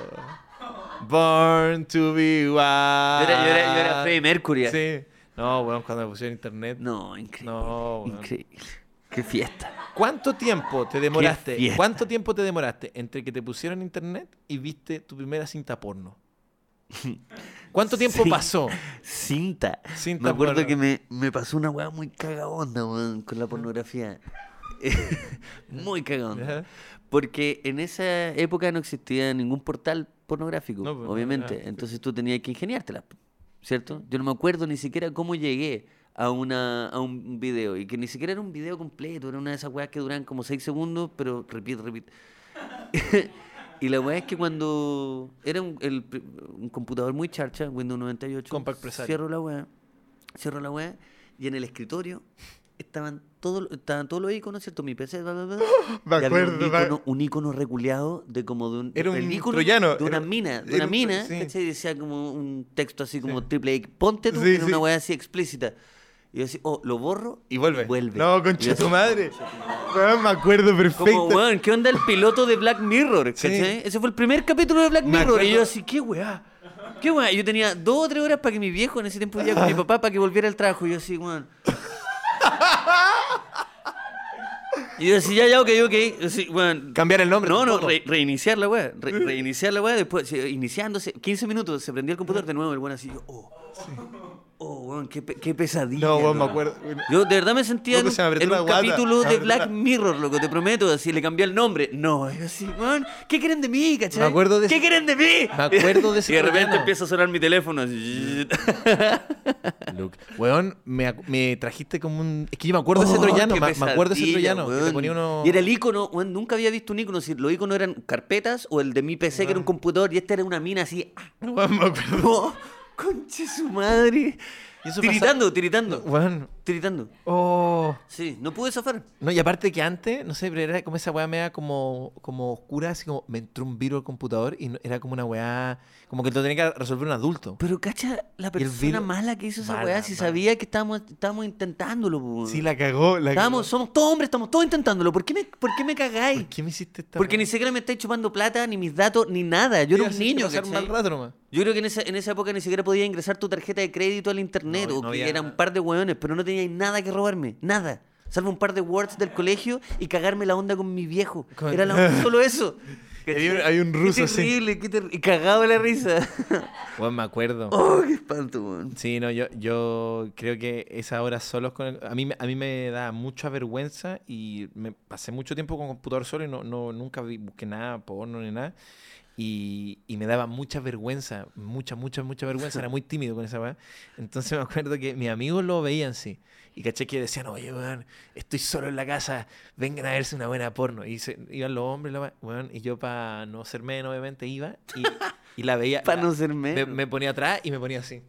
Born to be wild. Yo era, yo era, yo era Freddie Mercury. Sí. No, weón, cuando me pusieron internet. No, increíble. No, weón. increíble. Qué fiesta. ¿Cuánto tiempo te demoraste? ¿Cuánto tiempo te demoraste entre que te pusieron internet y viste tu primera cinta porno? (laughs) ¿Cuánto tiempo pasó? Cinta. Cinta me acuerdo porno. que me, me pasó una weá muy cagabonda, weón, con la pornografía. (laughs) muy. Ajá. Porque en esa época no existía ningún portal pornográfico, No, pues, no, obviamente. ah, Entonces tú tenías que ingeniártela, ¿cierto? Yo no me acuerdo ni siquiera cómo llegué a, una, a un video. Y que ni siquiera era un video completo, era una de esas weas que duran como 6 segundos, pero repite, repite. (laughs) y la weá es que cuando era un, el un computador muy charcha, Windows 98, Compact cierro la weá, cierro la weá, y en el escritorio estaban todos estaban todos los iconos, ¿cierto? Mi PC, bla, bla, bla, (laughs) Me y había acuerdo, un icono, un icono reculeado de como de un Era un icono troyano, de una era- mina, de una un- mina, sí. ¿cachai? Y decía como un texto así como triple X, ponte tú, Sí, era una weá así explícita. Y yo decía, oh, lo borro Y vuelve. vuelve. No, concha tu madre. Me acuerdo perfecto. Como, weón, ¿qué onda el piloto de Black Mirror? ¿cachai? Ese fue el primer capítulo de Black Me Mirror. Y acuerdo. yo así, ¿qué weá? ¿Qué weá? Yo tenía dos o tres horas para que mi viejo en ese tiempo vivía con mi papá para que volviera al trabajo. Y yo así, weón. Y yo así, ya, ya, ok, ok. Yo weón. Cambiar el nombre. No, no, re- reiniciar la weá. re- reiniciar la weá. Después, iniciándose, 15 minutos, se prendía el computador de nuevo. El weón así, yo, oh. Oh, weón, qué, pe- qué pesadilla. No, weón, me acuerdo. Yo de verdad me sentía en en un capítulo de Black la- Mirror, loco, te prometo. Así le cambié el nombre. No, yo así, weón, ¿qué quieren de mí, cachai? Me acuerdo de ¿Qué quieren de mí? Me acuerdo de (laughs) ese Y de repente empieza a sonar mi teléfono. así. Luke. (laughs) Weón, me, me trajiste como un. Es que yo me acuerdo de ese Oh, troyano. Me, me acuerdo de ese troyano. Que te weón. ponía uno. Y era el icono, weón, nunca había visto un icono. Si los iconos eran carpetas o el de mi PC, que era un computador, y este era una mina así. ¡ah! Weón, me acuerdo. ¡Conche su madre! Y eso tiritando, tiritando. Weón. Tiritando. Oh. Sí, no pude zafar. No, y aparte que antes, no sé, pero era como esa weá media como, como oscura, así como me entró un virus al computador y no- era como una weá, como que lo tenía que resolver un adulto. Pero cacha, la persona virus- mala que hizo esa Mala, weá, si mala. sabía que estábamos, estábamos intentándolo, po. Sí, la cagó, la Estábamos, somos todos hombres, estamos todos intentándolo. ¿Por qué me, por qué me cagó. cagáis? ¿Por qué me hiciste esta Porque ni siquiera me estáis chupando plata, ni mis datos, ni nada. Yo era un niño, mal rato nomás. Yo creo que en esa, en esa época ni siquiera podía ingresar tu tarjeta de crédito al internet. No, o no que había era un par de hueones, pero no teníais nada que robarme. Nada. Salvo un par de words del colegio y cagarme la onda con mi viejo. Con- Era la- (laughs) solo eso. Había un- había un ruso Qué así. terrible, qué ter- Y cagado de la risa. (laughs) Weón, me acuerdo. oh, qué espanto, weón. Sí, no, yo, yo creo que esas horas solos con el- a mí me- a mí me da mucha vergüenza y me pasé mucho tiempo con computador solo y no, no nunca vi- busqué nada porno ni nada. Y, y me daba mucha vergüenza, mucha, mucha, mucha vergüenza. Era muy tímido con esa weá. Entonces me acuerdo que mis amigos lo veían así. Y caché que decían, oye, weón, estoy solo en la casa, vengan a verse una buena porno. Y se, iban los hombres, la weón, y yo para no ser menos, obviamente, iba y, y la veía. (laughs) Para no ser me, menos. me ponía atrás y me ponía así.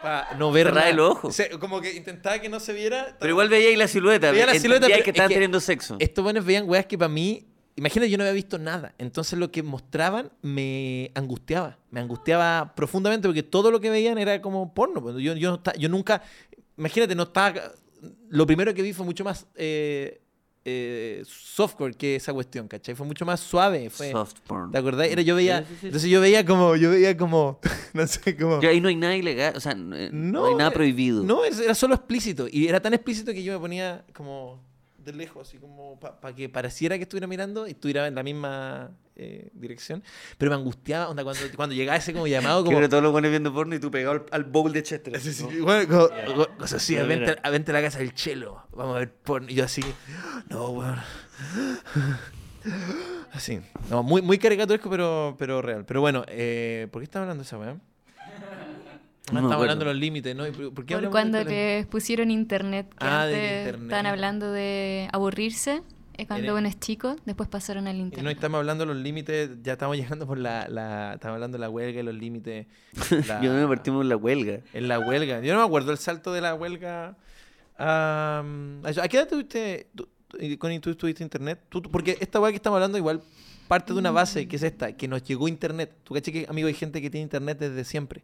Para no ver nada. el ojo. O sea, como que intentaba que no se viera. Pero igual veía ahí la silueta. Veía la silueta, pero que es estaban que teniendo sexo. Estos buenos veían weas que para mí. Imagínate, yo no había visto nada. Entonces lo que mostraban me angustiaba. Me angustiaba profundamente porque todo lo que veían era como porno. pues. Yo, yo, no esta- yo nunca. Imagínate, no estaba. Lo primero que vi fue mucho más eh, eh, softcore que esa cuestión, ¿cachai? Fue mucho más suave. Fue, Soft porn. ¿Te acordás? Era, yo veía. Sí, sí, sí. Entonces yo veía como. Yo veía como. (laughs) No sé, como. Que ahí no hay nada ilegal, o sea, no, eh, no hay nada prohibido. No, era solo explícito. Y era tan explícito que yo me ponía como de lejos, así como para que pareciera que estuviera mirando y estuviera en la misma eh, dirección. Pero me angustiaba onda, cuando, cuando llegaba ese como llamado, (laughs) Que como. todos los buenos viendo porno y tú pegado al, al bowl de Chester. Sí, sí, ¿no? bueno, como- cosas así, vente, a- vente a la casa del chelo, vamos a ver porno. Y yo así, no, weón. Así, no, muy, muy caricaturesco, pero, pero real. Pero bueno, eh, ¿por qué estaba hablando de esa weá? No estamos hablando de los límites, ¿no? ¿Y ¿Por, qué cuando de les pusieron internet, que Ah, antes internet. estaban hablando de aburrirse eh, cuando uno es chico, después pasaron al Y no internet. estamos hablando de los límites, ya estamos llegando por la, la estamos hablando de la huelga y los límites. la- (laughs) Yo me partimos en la huelga. en la huelga. Yo no me acuerdo el salto de la huelga. a- a eso. ¿A qué edad tuviste, tú tuviste internet? Tú- porque esta huelga que estamos hablando igual parte de una base que es esta, que nos llegó internet. ¿Tú caché que, amigo, hay gente que tiene internet desde siempre?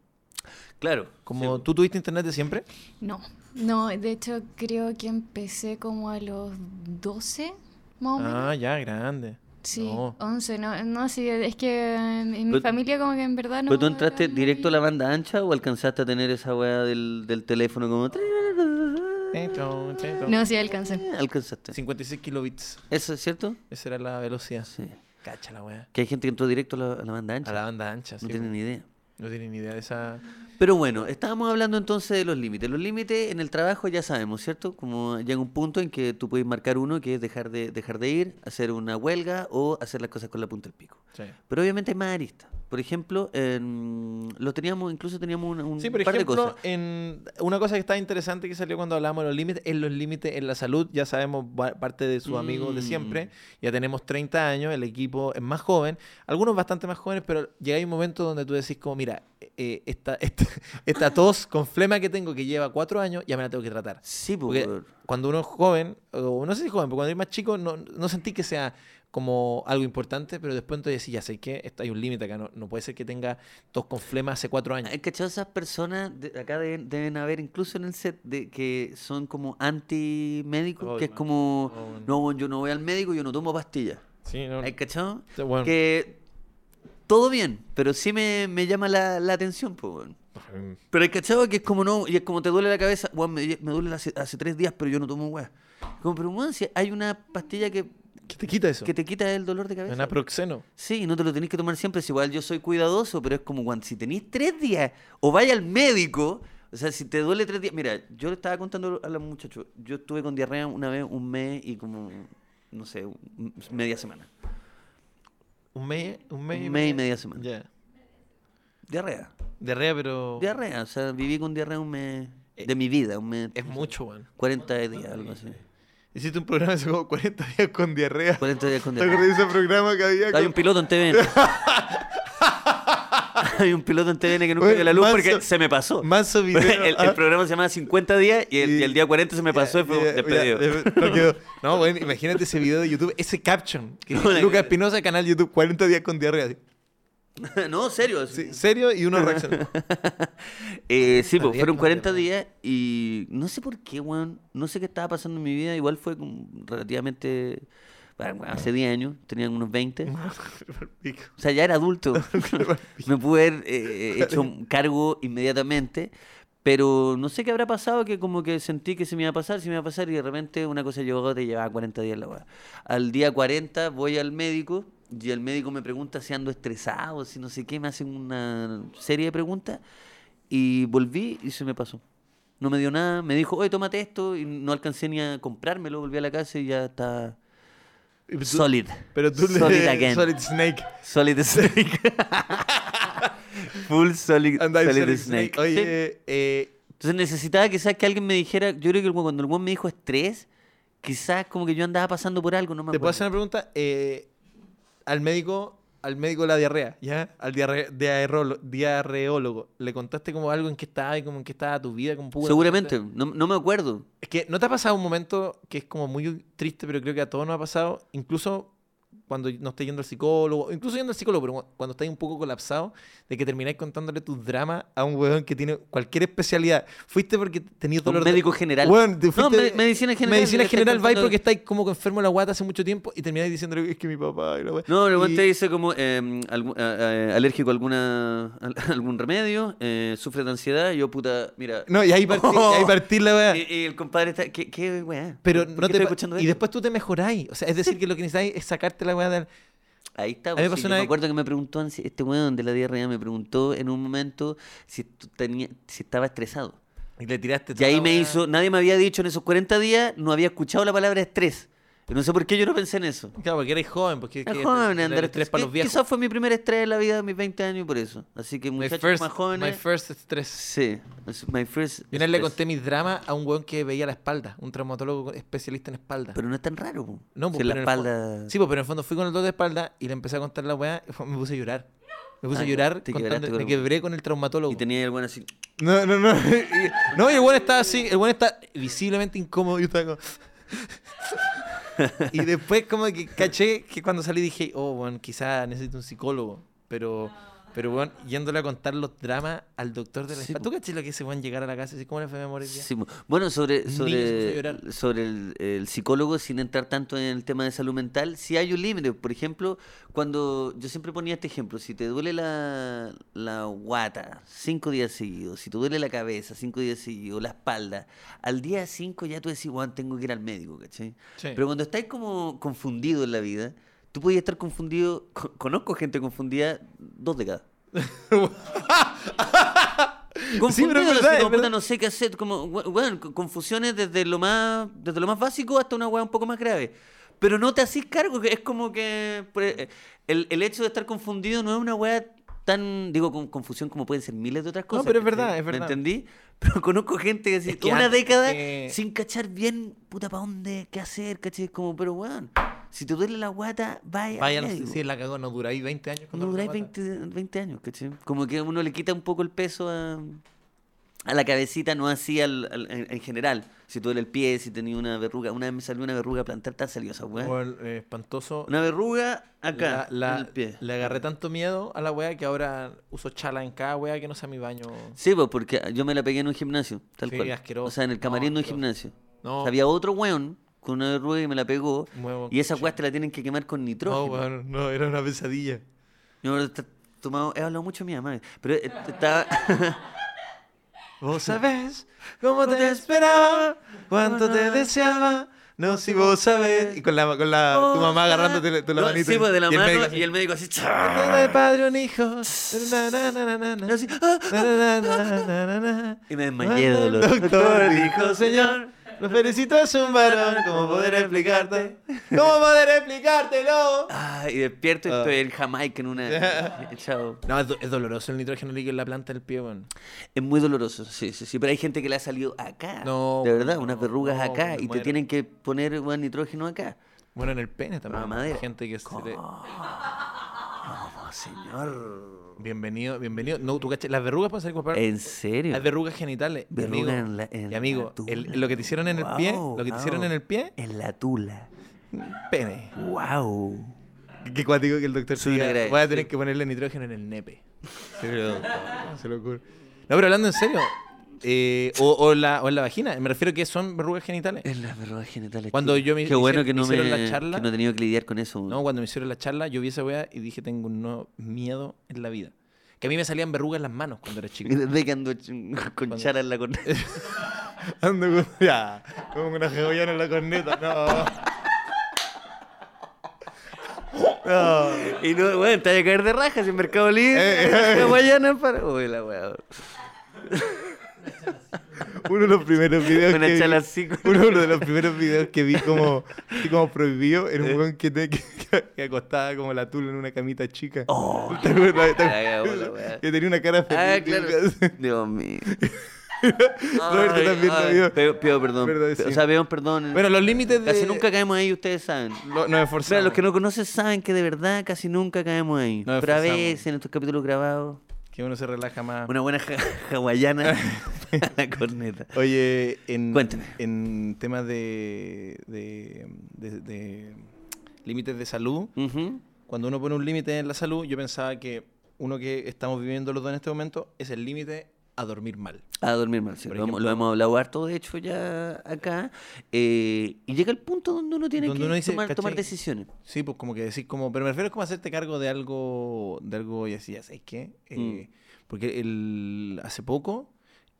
Claro. Como, sí. ¿Tú tuviste internet de siempre? No, no, de hecho creo que empecé como a los 12, más o menos. Ah, ya, grande. Sí, no. 11, no, no, sí, es que en mi Pero- familia como que en verdad no... ¿Pero tú entraste directo a la banda ancha o alcanzaste a tener esa weá del, del teléfono como... No, sí alcancé. Eh, Alcanzaste. 56 kilobits. ¿Eso es cierto? Esa era la velocidad. Sí. Cacha la wea. Que hay gente que entró directo a la, a la banda ancha. A la banda ancha, sí. no tienen ni idea. No tienen ni idea de esa. Pero bueno, estábamos hablando entonces de los límites. Los límites en el trabajo ya sabemos, ¿cierto? Como llega un punto en que tú puedes marcar uno que es dejar de, dejar de ir, hacer una huelga o hacer las cosas con la punta del pico. Sí. Pero obviamente hay más aristas. Por ejemplo, en- lo teníamos, incluso teníamos una- un Sí, por par de ejemplo, cosas. en una cosa que está interesante que salió cuando hablamos de los límites es los límites en la salud. Ya sabemos parte de sus amigos de siempre. Mm. Ya tenemos 30 años, el equipo es más joven, algunos bastante más jóvenes, pero llega un momento donde tú decís como, mira, eh, esta, esta, (laughs) esta tos con flema que tengo que lleva cuatro años, ya me la tengo que tratar. Sí, Porque porque cuando uno es joven, o no sé si joven, pero cuando eres más chico, no, no sentí que sea como algo importante, pero después entonces decís, ya sé que esto hay un límite acá, no, no puede ser que tenga tos con flema hace cuatro años. hay cachado esas personas, de- acá deben, deben haber incluso en el set, de que son como anti-médicos, que es como, Oh, bueno. no, bueno, yo no voy al médico, yo no tomo pastillas. Sí, no, ¿Hay cachado? Sí, bueno. Que todo bien, pero sí me, me llama la, la atención, pues, weón. Pero hay cachado que es como no, y es como te duele la cabeza, weón, me, me duele hace, hace tres días, pero yo no tomo weá. Como, pero weón, si hay una pastilla que, ¿Qué te quita eso? que te quita el dolor de cabeza. Un aproxeno. Sí, no te lo tenés que tomar siempre. Si igual yo soy cuidadoso, pero es como cuando si tenéis tres días o vaya al médico, o sea, si te duele tres días. Mira, yo le estaba contando a los muchachos, yo estuve con diarrea una vez, un mes y como, no sé, un- media semana. Un mes, un mes, Un mes y media semana. Ya. Diarrea. Diarrea, pero. Diarrea, o sea, viví con diarrea un mes Eh, de mi vida, un mes. Es mucho, weón. 40 días, algo así. Hiciste un programa hace como 40 días con diarrea. 40 días con ¿Te diarrea. de ese programa que había? Hay con- un piloto en TVN. (laughs) (laughs) Hay un piloto en TVN que nunca vio la luz manso- porque se me pasó. Manso (laughs) video. el, el ah. programa se llamaba 50 días y el, y el día 40 se me pasó y fue ya, despedido. ya, no quedó. No, bueno, imagínate ese video de YouTube, ese caption. Que No, Lucas Espinosa, canal YouTube, 40 días con diarrea. así. (laughs) no, serio. Sí, serio y uno reacciona. (laughs) Eh, sí, pues, fueron con 40 diarrea. días y no sé por qué, weón. No sé qué estaba pasando en mi vida. Igual fue relativamente. bueno, hace 10 años, tenía unos 20. (laughs) O sea, ya era adulto. Me pude haber eh, hecho un cargo inmediatamente. Pero no sé qué habrá pasado, que como que sentí que se me iba a pasar, se me iba a pasar, y de repente una cosa llegó a otra y llevaba 40 días la weá. Al día 40 voy al médico y el médico me pregunta si ando estresado, si no sé qué, me hacen una serie de preguntas y volví y se me pasó. No me dio nada, me dijo, oye, tómate esto, y no alcancé ni a comprármelo, volví a la casa y ya está... Tú- Solid. Pero tú le- Solid (laughs) again. Solid Snake. Solid (laughs) Snake. Full Solid, solid Solid Snake. Snake. Oye, Sí. eh, Entonces necesitaba quizás que alguien me dijera, yo creo que cuando el weón me dijo estrés, quizás como que yo andaba pasando por algo, no me ¿te puedo acuerdo. hacer una pregunta? Eh, al médico, al médico de la diarrea, ¿ya? Al diarre- diarreólogo, diarreólogo, ¿le contaste como algo en que estaba y como en que estaba tu vida? Como Seguramente, no, no me acuerdo. Es que ¿no te ha pasado un momento que es como muy triste, pero creo que a todos nos ha pasado, incluso cuando no estés yendo al psicólogo, incluso yendo al psicólogo, pero cu- cuando estás un poco colapsado, de que termináis contándole tus dramas a un weón que tiene cualquier especialidad. Fuiste porque tenías Un dolor de- médico general. Weón, te No, me- medicina general. Medicina estáis general, vais contando- porque estáis como enfermo de la guata hace mucho tiempo y termináis diciéndole es que mi papá y la wea". No, weón Y- te dice como eh, algún- alérgico a alguna, a algún remedio, eh, sufre de ansiedad, yo puta, mira. No, y ahí partí, y (laughs) ahí partí la weá. Y, y el compadre está, ¿qué, qué weá? Pero ¿Por no te Y después tú te mejoráis. O sea, es decir, que lo que necesitáis es sacarte la weá del. Ahí está. Pues, sí, yo me acuerdo que me preguntó, este weón de la diarrea me preguntó en un momento si, tenía, si estaba estresado. Y le tiraste Y ahí me weá. hizo, nadie me había dicho en esos 40 días, no había escuchado la palabra estrés. Y no sé por qué yo no pensé en eso. Claro, porque eres joven. Porque Es que- joven el andar estrés estres- para que- los viejos. Quizás fue mi primer estrés de la vida a mis 20 años por eso. Así que muchachos first, más jóvenes. my first stress. Sí, my first. Yo una vez le conté mis dramas a un weón que veía la espalda, un traumatólogo especialista en espalda. Pero no es tan raro. po. no, Si pues, en la pero espalda. Sí, pues, pero en el fondo fui con el dolor de espalda y le empecé a contar la weá y me puse a llorar. Me puse Ah, a llorar, te contando- me quebré con el traumatólogo. Y tenía el bueno así. No, no, no. (laughs) No, y el weón está así, el weón está visiblemente incómodo. y estaba como... (laughs) (laughs) y después como que caché que cuando salí dije, oh, bueno, quizá necesito un psicólogo. Pero, pero bueno, yéndole a contar los dramas al doctor de la Sí, espalda. ¿Tú caché lo que ese weón llegar a la casa y decir, ¿cómo le fue hoy día? Sí, bueno, sobre, se a sobre, el, el psicólogo, sin entrar tanto en el tema de salud mental, sí hay un límite. Por ejemplo, cuando yo siempre ponía este ejemplo, si te duele la, la guata cinco días seguidos, si te duele la cabeza cinco días seguidos, la espalda, al día cinco ya tú decís, Juan, tengo que ir al médico, ¿cachai? Sí. Pero cuando estáis como confundido en la vida, tú podías estar confundido, co- conozco gente confundida dos décadas. (laughs) Confundido, pero es así verdad, es como, puta, verdad. no sé qué hacer, como, co- confusiones desde lo más, desde lo más básico hasta una weá un poco más grave. Pero no te hacís cargo, que es como que por e- el, el hecho de estar confundido no es una weá tan, digo, con confusión como pueden ser miles de otras cosas. pero es verdad, es verdad. ¿Me entendí? Pero conozco gente que así, Es que una década que- sin cachar bien, puta, ¿para dónde? ¿Qué hacer? ¿Cachai? Como, pero weón, si te duele la guata, vaya. Vaya, no sé si la cagó, no duráis 20 años. con No duráis guata. 20, 20 años, ¿cachai? Como que uno le quita un poco el peso a, a la cabecita, no así al, al- en, en general. Si te duele el pie, si tenía una verruga. Una vez me salió una verruga plantar, ¿te ha salido esa weá? Weón, eh, espantoso. Una verruga acá, La- la- en el pie. Le agarré tanto miedo a la weá que ahora uso chala en cada weá que no sea mi baño. Sí, pues porque yo me la pegué en un gimnasio, tal Sí, cual. asqueroso. O sea, en el camarín No, de un gimnasio. No, O sea, había otro weón con una verruga y me la pegó. Y esa weá te la tienen que quemar con no, nitrógeno. weón, no, era una pesadilla. Yo tomado, he hablado mucho de mi mamá, pero eh, estaba... (laughs) Vos sabés cómo te esperaba, cuánto te deseaba. No, si vos sabés. Y con la, con la tu mamá agarrándote tu la No, manito. Sí, pues de la y el mano médico así, y el médico así... (laughs) "Del padre un hijo. Y (laughs) me desmayé de dolor. Doctor dijo, señor, lo felicito, es un varón. ¿Cómo poder explicarte? ¿Cómo poder explicártelo? Ah, y despierto y Ah. estoy en Jamaica en una... (laughs) Chao. No, es, do- es doloroso el nitrógeno líquido en la planta del pie, weón. Es muy doloroso, sí, sí, sí. Pero hay gente que le ha salido acá. No, De verdad, no, unas verrugas no, acá. me Y te muero. tienen que poner buen nitrógeno acá. Bueno, en el pene también. La madera. Hay gente que se le- ¿Cómo, señor? Bienvenido, bienvenido. No, tú cachas, las verrugas pueden ser culpables. ¿En serio? Hay verrugas genitales. Verruga amigo, en la- en y amigo, la tula. el- lo que te hicieron en el pie, lo que te hicieron en el pie, En la tula. pene. Wow. Qué cuático que el doctor Soy diga, voy a tener sí. que ponerle nitrógeno en el nepe. (laughs) Se lo, se lo ocurre. No, pero hablando en serio, eh, o, o la, o en la vagina, me refiero que son verrugas genitales. En las verrugas genitales. Cuando yo me- Qué bueno hicieron- que no me la charla. que no he tenido que lidiar con eso. No, cuando me hicieron la charla, yo vi esa weá y dije, tengo un no- miedo en la vida. Que a mí me salían verrugas en las manos cuando era chico. (laughs) Desde que ando (laughs) con chara en la (laughs) corneta. Ando con... Ya, como una geollana en la corneta, no. No. y no, bueno, te vas a caer de rajas en Mercado Libre. Eh, La Guayana para. Uy, la weá. Uno de los primeros videos Una que vi- uno de los primeros videos que vi como, así como prohibido era un weón que, te- que, que acostaba como la tula en una camita chica. Oh, ¿Te acuerdas? Que tenía una cara feliz. Ah, claro. Dios mío. (laughs) Roberto Ay, también lo ay, vio. Pido, pido perdón. Verdad, O sea, pido perdón. Bueno, los límites de... casi nunca caemos ahí, ustedes saben. Lo- nos esforzamos. Mira, los que no conocen saben que de verdad casi nunca caemos ahí. Nos Pero a esforzamos. veces en estos capítulos grabados, Que uno se relaja más. una buena ja- hawaiana (laughs) (laughs) a la corneta. Oye, en, Cuéntame. en temas de, de, de- de límites de salud, cuando uno pone un límite en la salud, yo pensaba que uno que estamos viviendo los dos en este momento es el límite a dormir mal. A dormir mal, sí. Lo, hemos- ejemplo. lo hemos hablado harto, de hecho, ya acá. Eh, y llega el punto donde uno tiene Donde que uno dice, tomar, tomar decisiones. Sí, pues como que decir, como, pero me refiero como hacerte cargo de algo, de algo y así, ya sabes qué. Eh, Mm. Porque el, hace poco,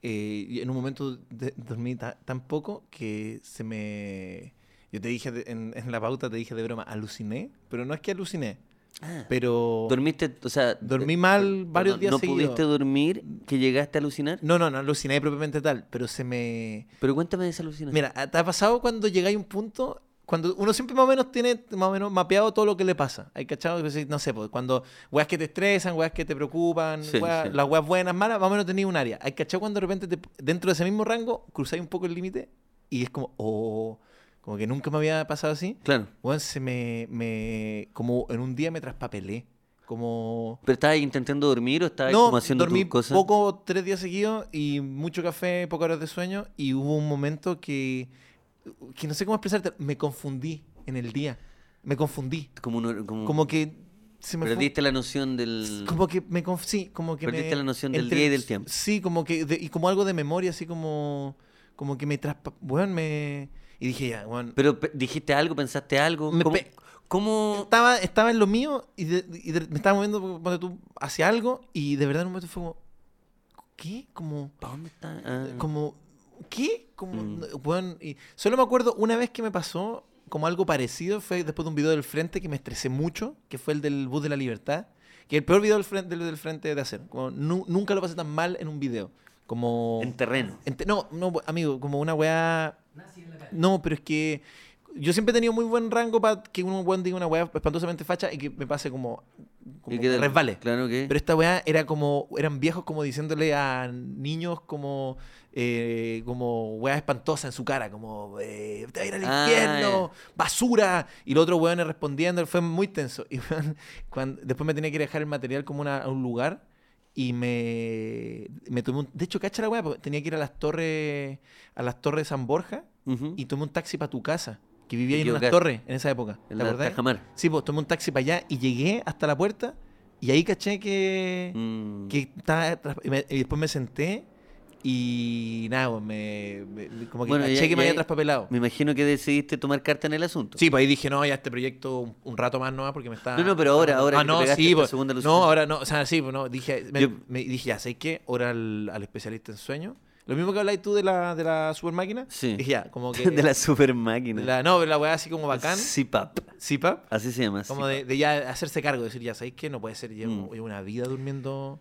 eh, y en un momento de- dormí ta- tan poco que se me... Yo te dije, de- en, en la pauta te dije de broma, aluciné, pero no es que aluciné, Ah. pero... Dormiste, o sea... Dormí eh, mal varios días ¿No seguidos. pudiste dormir que llegaste a alucinar? No, no, no aluciné propiamente tal, pero se me... Pero cuéntame de esa alucinación. Mira, ¿te ha pasado cuando llegáis a un punto? Cuando uno siempre más o menos tiene más o menos mapeado todo lo que le pasa. Hay cachado, no sé, pues, cuando weas que te estresan, weas que te preocupan, Sí, weas- sí. las weas buenas, malas, más o menos tenéis un área. Hay cachado cuando de repente te- dentro de ese mismo rango cruzáis un poco el límite y es como, oh, como que nunca me había pasado así. Claro. Weón, se me, me, como en un día me traspapelé. Como, ¿Pero estabas intentando dormir o estabas no, como haciendo dormí tus cosas? poco tres días seguidos y mucho café, pocas horas de sueño y hubo un momento que, que no sé cómo expresarte, me confundí en el día, me confundí, Como, uno- como, como que se me fue- perdiste la noción del... como que me conf- sí, como que Perdiste me- la noción del entre- día y del tiempo. Sí, como que de- y como algo de memoria, así como como que me traspa, weón, me y dije ya, weón, Pero pe- dijiste algo, pensaste algo. Me ¿Cómo, cómo- estaba, estaba en lo mío y, de- y de- me estaba moviendo tú, hacia algo y de verdad en un momento fue como, ¿qué? Como, ¿Pa' dónde está? Ah. como, ¿qué? Como, Mm. no, weón, y solo me acuerdo una vez que me pasó como algo parecido, fue después de un video del frente que me estresé mucho, que fue el del bus de la libertad, que el peor video del frente, del, del frente de hacer. Como, nu- nunca lo pasé tan mal en un video. Como... En terreno. Ente- no, no, amigo, como una weá Nazi en la calle. no, pero es que yo siempre he tenido muy buen rango para que un weón diga una weá espantosamente facha y que me pase como, como ¿Y que resbale. Claro que... Pero esta weá era como, eran viejos como diciéndole a niños como, eh, como weá espantosa en su cara, como, eh, te va a ir al Ah, infierno, basura. Y los otros weones respondiendo, fue muy tenso. (laughs) Y weón, cuando, después me tenía que dejar el material como una- a un lugar y me, me tomé un, de hecho, cacha la weá, tenía que ir a las torres, a las torres de San Borja y tomé un taxi para tu casa, que vivía ahí en unas torres en esa época. ¿Te En la acordás? Tajamar. Sí, pues tomé un taxi para allá y llegué hasta la puerta y ahí caché que, Mm. que estaba y después me senté y nada, pues, me, me- como que Bueno, caché ya- que me había traspapelado. Me imagino que decidiste tomar carta en el asunto. Sí, pues ahí dije, no, ya este proyecto un, un rato más no va porque me está... No, no, pero ahora- ahora Ah, no, sí, pues, segunda No, ahora no, o sea, sí, pues no, dije, me, Yo- me dije, ya, ¿sabes qué? Ahora al, al especialista en sueño. Lo mismo que habláis tú de la, de la super máquina. Sí. Dije, ya, como (laughs) que... de la super máquina. la- no, pero la weá así como bacán. CPAP. ¿Cipap? Así se llama. Como CPAP. de, de ya hacerse cargo, decir, ya, ¿sabéis qué? No puede ser, llevo, Mm. una vida durmiendo...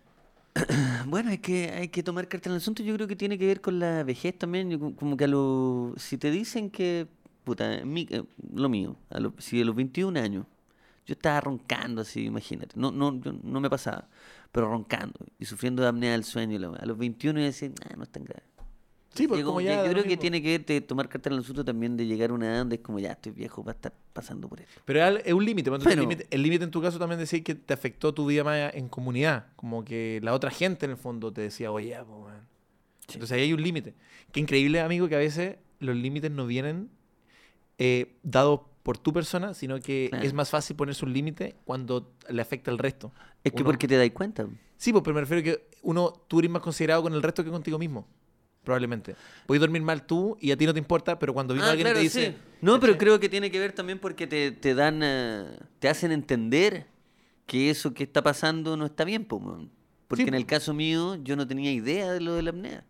(clears throat) Bueno, hay que, hay que tomar carta en el asunto. Yo creo que tiene que ver con la vejez también. Yo co- como que a los... Si te dicen que... Puta, mi- eh, lo mío. A los, si a los 21 años yo estaba roncando así, imagínate. No, no, yo- no me pasaba. Pero roncando y sufriendo de apnea del sueño. A los 21 yo decía, "Ah, no es tan grave. Sí, Llegó- como ya- yo creo que tiene que de tomar carta en el asunto también de llegar a una edad donde es como ya estoy viejo para estar pasando por esto. Pero es un límite. Bueno. límite- El límite en tu caso también decía que te afectó tu vida más en comunidad. Como que la otra gente en el fondo te decía, oye, ya, pues, weón". Sí. Entonces ahí hay un límite. Qué increíble, amigo, que a veces los límites no vienen eh, dados por tu persona, sino que Claro. es más fácil ponerse un límite cuando le afecta al resto. Es que Uno- porque te das cuenta. Sí, pues, pero me refiero que uno, tú eres más considerado con el resto que contigo mismo. Probablemente. Puedes dormir mal tú y a ti no te importa, pero cuando vino Ah, alguien claro, te dice. sí. No, pero creo que tiene que ver también porque te, te dan, eh, te hacen entender que eso que está pasando no está bien, po. Porque Sí, en el caso mío yo no tenía idea de lo de la apnea.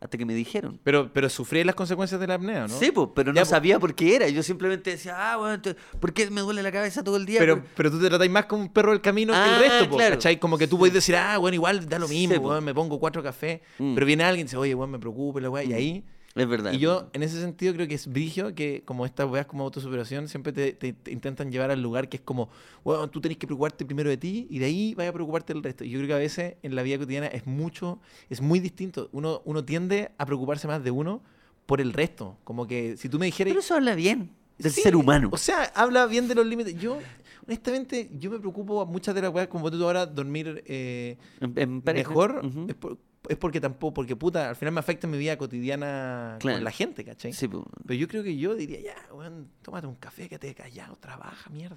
Hasta que me dijeron. Pero, pero sufrí las consecuencias de la apnea, ¿no? Sí, pues, pero Ya, no po. sabía por qué era. Yo simplemente decía, ah, bueno, entonces, ¿por qué me duele la cabeza todo el día? Pero, Por- pero tú te tratáis más como un perro del camino que Ah, el resto, po, claro. ¿cachai? Como que tú podés decir, ah, bueno, igual da lo Sí, mismo, po. weón, me pongo cuatro cafés. Mm. Pero viene alguien y dice, oye, weón, me preocupa, la weá, y ahí. Es verdad. Y yo, en ese sentido, creo que es brigio que, como estas weas como autosuperación, siempre te, te- te intentan llevar al lugar que es como, weón, tú tenés que preocuparte primero de ti y de ahí vaya a preocuparte del resto. Y yo creo que a veces en la vida cotidiana es mucho, es muy distinto. Uno, uno tiende a preocuparse más de uno por el resto. Como que si tú me dijeras. Pero eso habla bien del Sí, ser humano. O sea, habla bien de los límites. Yo, honestamente, yo me preocupo a muchas de las weas, como tú ahora, dormir eh, En- en pareja. mejor. Es, por- es porque tampoco, porque puta, al final me afecta en mi vida cotidiana Claro. con la gente, ¿cachai? Sí, pues. Pero yo creo que yo diría, ya, weón, tómate un café, que te callado, trabaja, mierda.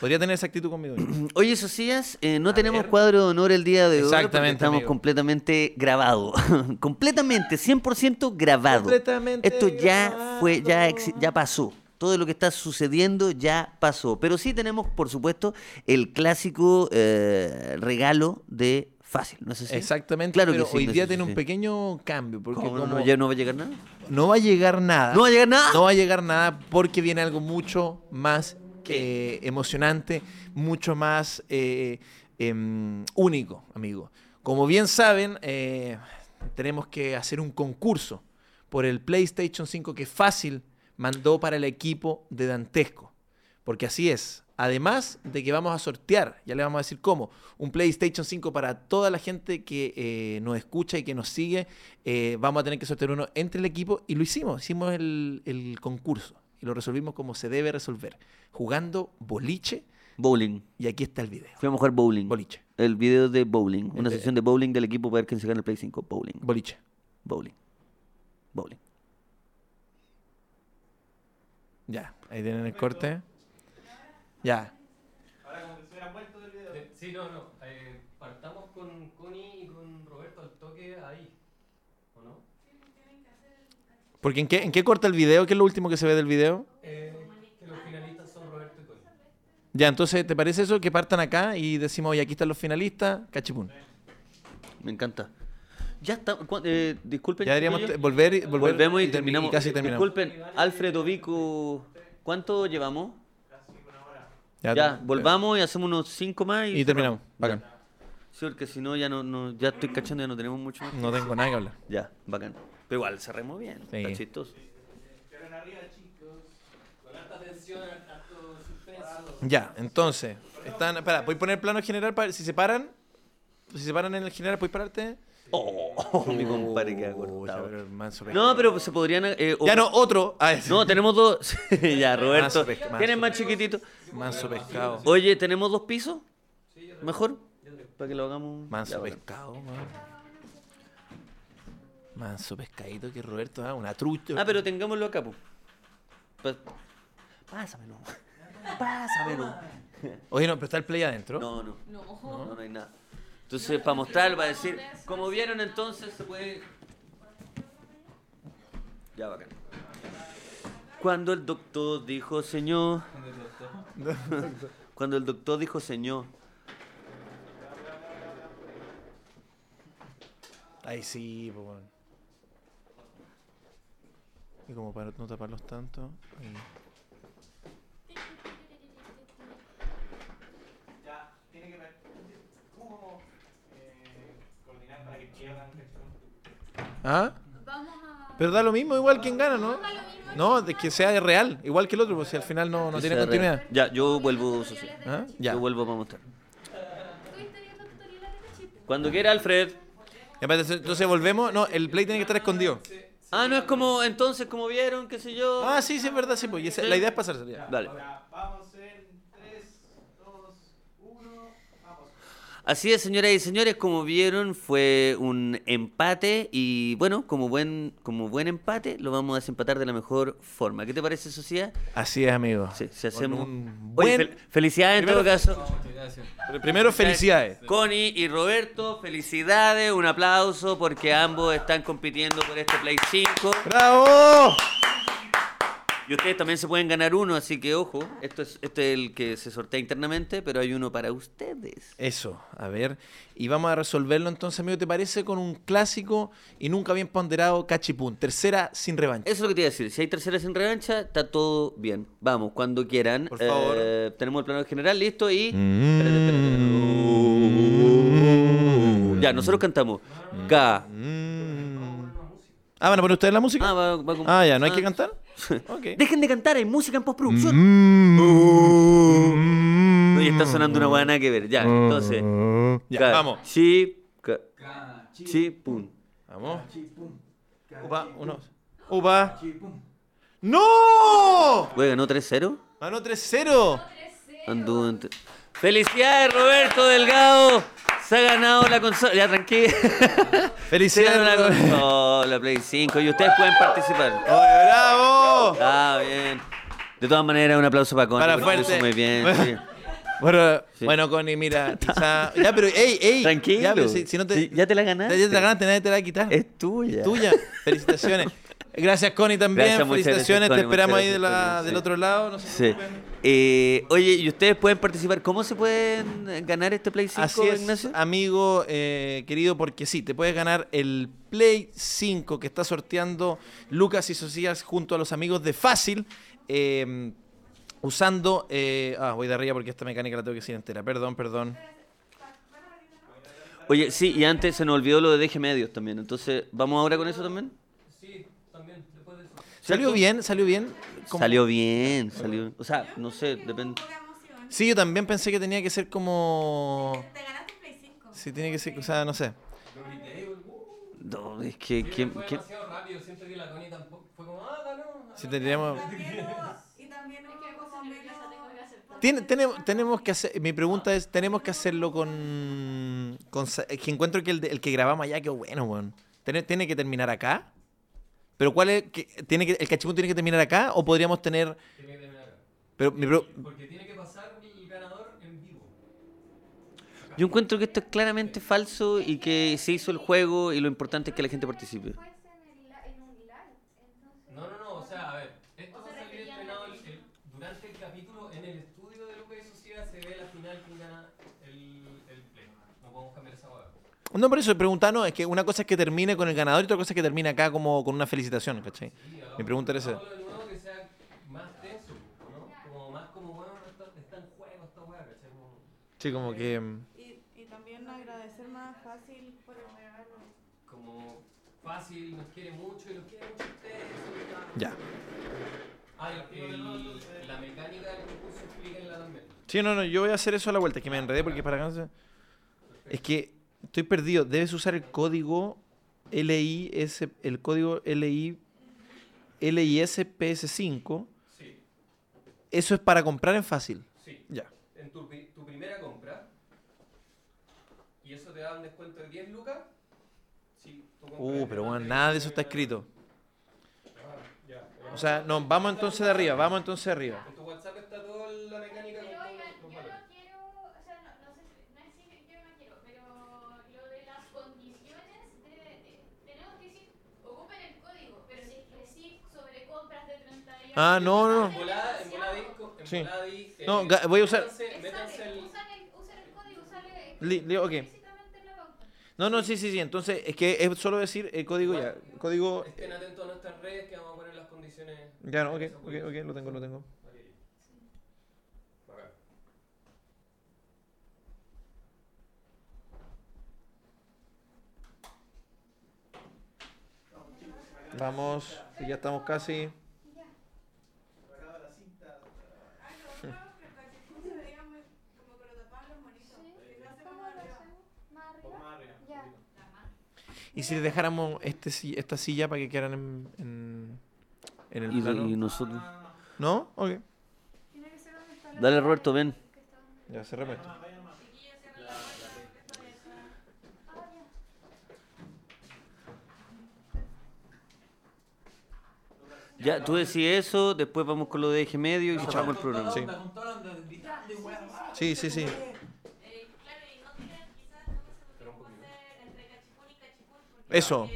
Podría tener esa actitud conmigo. (clears throat) Oye, Socias, eh, no A tenemos ver. cuadro de honor el día de hoy. Exactamente, Estamos amigo. completamente grabados. (laughs) completamente, 100% grabado. Completamente Esto ya grabado. fue, ya, ya pasó. Todo lo que está sucediendo ya pasó. Pero sí tenemos, por supuesto, el clásico eh, regalo de Fácil. ¿No es así? Exactamente, Claro que pero sí, hoy no, día tiene un pequeño cambio. Porque ¿Cómo como no, ya no va a llegar nada? no va a llegar nada. ¿No va a llegar nada? No va a llegar nada porque viene algo mucho más eh, emocionante, mucho más eh, em, único, amigo. Como bien saben, eh, tenemos que hacer un concurso por el PlayStation 5 que Fácil mandó para el equipo de Dantesco. Porque así es. Además de que vamos a sortear, ya le vamos a decir cómo, un PlayStation 5 para toda la gente que eh, nos escucha y que nos sigue. eh, vamos a tener que sortear uno entre el equipo y lo hicimos. Hicimos el, el concurso y lo resolvimos como se debe resolver. Jugando boliche Bowling. y aquí está el video. Fuimos a jugar bowling. Boliche. El video de bowling. Una de- sesión de bowling del equipo para ver quién se gana el Play 5. Bowling. Boliche. Bowling. Bowling. Ya, ahí tienen el corte. Ya. Eh, Sí, no, no. eh, partamos con Connie y con Roberto al toque ahí. ¿O no? Porque ¿en qué, ¿en qué corta el video? ¿Qué es lo último que se ve del video? Eh, que los finalistas son Roberto y Connie. Ya, entonces, ¿te parece eso? Que partan acá y decimos, oye, aquí están los finalistas, cachipún. Me encanta. Ya está. eh, disculpen. Ya deberíamos volver y volver Volvemos y termi- terminamos. casi terminamos. Disculpen, Alfredo Vico. ¿Cuánto llevamos? Ya, Ya, volvamos y hacemos unos cinco más y, Y terminamos. Bacán. Sí, porque si no, ya no, no, ya estoy cachando, ya no tenemos mucho más. No tengo nada que hablar. Ya, bacán. Pero igual cerremos bien. Sí. Está chistoso. Ya, entonces, están, espera, voy a poner plano general para si se paran. Si se paran en el general, ¿puedes pararte? Oh, (laughs) mi compadre queda Uy, cortado. No, pero se podrían. eh, Ya no, otro. Ah, No, tenemos dos. (laughs) ya, Roberto. Manso ¿Tienes más chiquitito? Manso pescado. Oye, ¿tenemos dos pisos? ¿Mejor? Para que lo hagamos. Manso pescado, man. Manso pescadito que Roberto, ah, una trucha. Ah, pero tengámoslo acá, pues. Pásamelo. (laughs) Pásamelo. Oye, no, pero está el play adentro. No, no. No, no hay nada. Entonces, para mostrar, para decir, como vieron entonces, se puede... Ya, bacán. Cuando el doctor dijo, señor... Cuando el doctor (laughs) dijo, señor... Ahí sí, pues bueno. Y como para no taparlos tanto. ahí. ¿Ah? Pero da lo mismo igual quien gana, ¿no? No, de que sea real, igual que el otro, pues si al final no, no tiene continuidad. real. Ya, yo vuelvo. ¿Ah? Ya. Yo vuelvo para mostrar. Cuando quiera, Alfred. Entonces volvemos. No, el play tiene que estar escondido. Ah, no es como entonces, como vieron, qué sé yo. Ah, sí, sí, es verdad, sí, pues. y esa- Sí. La idea es pasarse ya. Dale. Vamos en 3, 2, 1, vamos. Así es, señoras y señores, como vieron, fue un empate y bueno, como buen, como buen empate, lo vamos a desempatar de la mejor forma. ¿Qué te parece, Sociedad? Así es, amigo. Sí, si hacemos. un Oye, buen- fel- felicidades en todo Primero- caso. Primero, felicidades. Connie y Roberto, felicidades, un aplauso porque ambos están compitiendo por este Play 5. ¡Bravo! Y ustedes también se pueden ganar uno, así que ojo, esto es, este es el que se sortea internamente, pero hay uno para ustedes. Eso, a ver. Y vamos a resolverlo entonces, amigo, ¿te parece? Con un clásico y nunca bien ponderado cachipún. Tercera sin revancha. Eso es lo que te iba a decir. Si hay tercera sin revancha, está todo bien. Vamos, cuando quieran. Por favor. Eh, tenemos el plano general listo y. Mm. Espérate, espérate. Ya, nosotros cantamos. Ga. Mm. Ah, ¿van a poner ustedes la música? Ah, va- va con- Ah, ya, ¿no hay ah. que cantar? (laughs) Ok. Dejen de cantar, hay música en postproducción. Mm. No, y está sonando una buena que ver. Ya, entonces. Ya, Ga- vamos. Chi. ca- Chi, pum. Vamos. Upa, uno. Upa. ¡No! Ganó 3-0. Ganó 3-0. Anduvo en- Felicidades, Roberto Delgado. Se ha ganado la consola. Ya, (laughs) ganó Felicidades. la consola, Play 5. Y ustedes pueden participar. bravo. Está bien. De todas maneras, un aplauso para Connie. Para fuerte. Muy bien. sí. Bueno, Sí. bueno, Connie, mira, (laughs) quizá... Ya, pero, ey, ey. Tranquilo. Ya, pero si, si no te... Sí, ya te la ganaste. Ya te la ganaste, nadie te la va a quitar. Es tuya. tuya. Felicitaciones. (laughs) Gracias, Connie, también. Gracias, Felicitaciones. gracias, te Connie, esperamos muchas ahí de la- del otro lado. No se Sí. Eh, oye, ¿y ustedes pueden participar? ¿Cómo se pueden ganar este Play 5, Así es, Ignacio? amigo eh, querido, porque sí, te puedes ganar el Play 5 que está sorteando Lucas y Socias junto a los amigos de Fácil. eh, usando. eh, ah, voy de arriba porque esta mecánica la tengo que decir entera. Perdón, perdón. Oye, sí, y antes se nos olvidó lo de Deje Medios también. Entonces, ¿vamos ahora con eso también? Sí, también, después de eso. ¿Salió bien? ¿Salió bien? ¿Cómo? Salió bien, salió. O sea, no sé, depende. Sí, yo también pensé que tenía que ser como. Te ganaste Play 5. Sí, tiene que ser. O sea, no sé. No, es que. ¿quién- fue quién- demasiado rápido, siento que la Connie tampoco fue como, ah, ganó. Si tendríamos. (laughs) Y también. Tiene- tenemos, tenemos que hacer. Mi pregunta es: ¿tenemos que hacerlo con. con que encuentro que el, el que grabamos allá quedó bueno, weón. ¿Tiene, ¿Tiene que terminar acá? ¿Pero cuál es? que- ¿tiene que, ¿El cachipún tiene que terminar acá? ¿O podríamos tener.? Tiene que terminar acá. Pero mi pro- Porque tiene que pasar el ganador en vivo. Yo encuentro que esto es claramente falso y que se hizo el juego y lo importante es que la gente participe. No, no, no, o sea, a ver, esto va a salir estrenado el- el- durante el capítulo en el estudio de Lucas y Sociedad se ve la final quién gana el, el play. No podemos cambiar esa hueá. No, por eso pregunta, no, es que una cosa es que termine con el ganador y otra cosa es que termine acá como con una felicitación, ¿cachai? Mi pregunta era esa. Sí, como que. mm, Y, y también agradecer más fácil por el regalo. como fácil, nos quiere mucho y los quiere mucho ustedes. Ya. Ah, el- la mecánica del concurso explíquenla también. Sí, no, no, yo voy a hacer eso a la vuelta, es que me enredé porque para acá no se- Es que estoy perdido. Debes usar el código LIS, el código LI, LISPS5. Sí, Eso es para comprar en fácil. sí. Ya. En tu, tu primera compra, y eso te da un descuento de 10 lucas. Compras Uh, pero bueno, nada de eso está 19, escrito. Ah. O sea, no, vamos entonces de arriba, vamos entonces de arriba. En tu WhatsApp está toda la mecánica con Pero todos oigan, los yo valores. no quiero, o sea, no, no sé, si- no es si yo no quiero, pero lo de las condiciones, de, de- tenemos que decir, ocupen el código, pero si es que sí sobre compras de 31. Ah, no, no, Sí. eh, No, voy a usar- ok. explícitamente en la pauta. No, no, sí, sí, sí. Entonces, es que es solo decir el código ya. Código. Estén atentos a nuestras redes que vamos a poner las condiciones. Ya, no, ok, ok, ok, lo tengo, lo tengo. Vamos, y ya estamos casi. Sacaba la cinta. Ay, lo otro que el cachipún se veía muy como que lo tapaban los monitos. Que lo hace como arriba. Más Un poco arriba. más arriba. Ya. un poquito. ¿Y si le dejáramos este, esta silla para que quedaran en, en, en el Y, plano? y nosotros. ¿No? Ok. Dale, Roberto, ven. Ya. Vayan nomás. Ya, tú decís eso, después vamos con lo de eje medio y cerramos el programa. Sí. Sí, sí, sí. Eh, claro, y no tienen quizás, no sé por qué hacer entre cachipún y cachipún. porque Eso.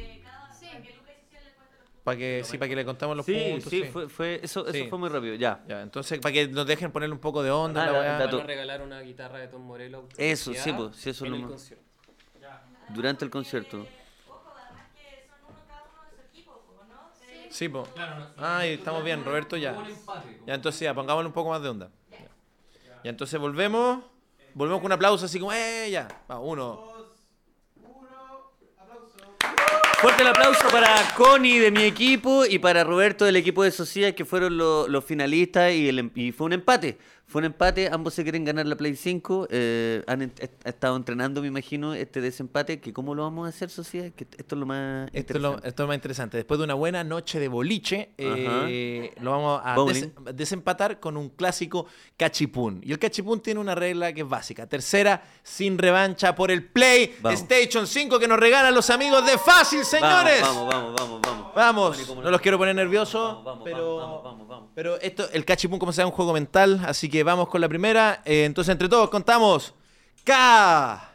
para que sí, para que le contamos los Sí, puntos. sí, Fue, fue, eso, eso Sí. fue muy rápido, ya. Ya, entonces, para que nos dejen ponerle un poco de onda. Ah, la la- Van a regalar una guitarra de Tom Morello. Eso, sí, pues, sí, eso en lo el más-. Durante el concierto. Ojo, además que son uno cada uno de su equipo, po, ¿no? Sí. Sí, po. Claro, no, Ay, estamos bien, Roberto, ya. Ya, entonces ya, pongámosle un poco más de onda. Ya, Ya, entonces volvemos. Volvemos con un aplauso así como, ¡eh! Ya. Va, uno, aplauso. El aplauso para Connie de mi equipo y para Roberto del equipo de Sociedad, que fueron lo- los finalistas y, em- y fue un empate. Fue un empate, ambos se quieren ganar la Play 5. eh, han est- estado entrenando, me imagino, este desempate. que ¿Cómo lo vamos a hacer, Sociedad? Que esto es lo más Esto es, lo, interesante. esto es lo más interesante. Después de una buena noche de boliche, eh, lo vamos a des- desempatar con un clásico cachipún. Y el cachipún tiene una regla que es básica. Tercera, sin revancha por el Play Vamos. Station 5 que nos regalan los amigos de Fácil, señores. Vamos, vamos, vamos, vamos. Vamos, Connie, ¿cómo no los quiero poner nerviosos, Vamos, vamos, pero, vamos, vamos, vamos. pero esto, el cachipún como sea, es un juego mental, así que vamos con la primera. Eh, entonces, entre todos contamos. K,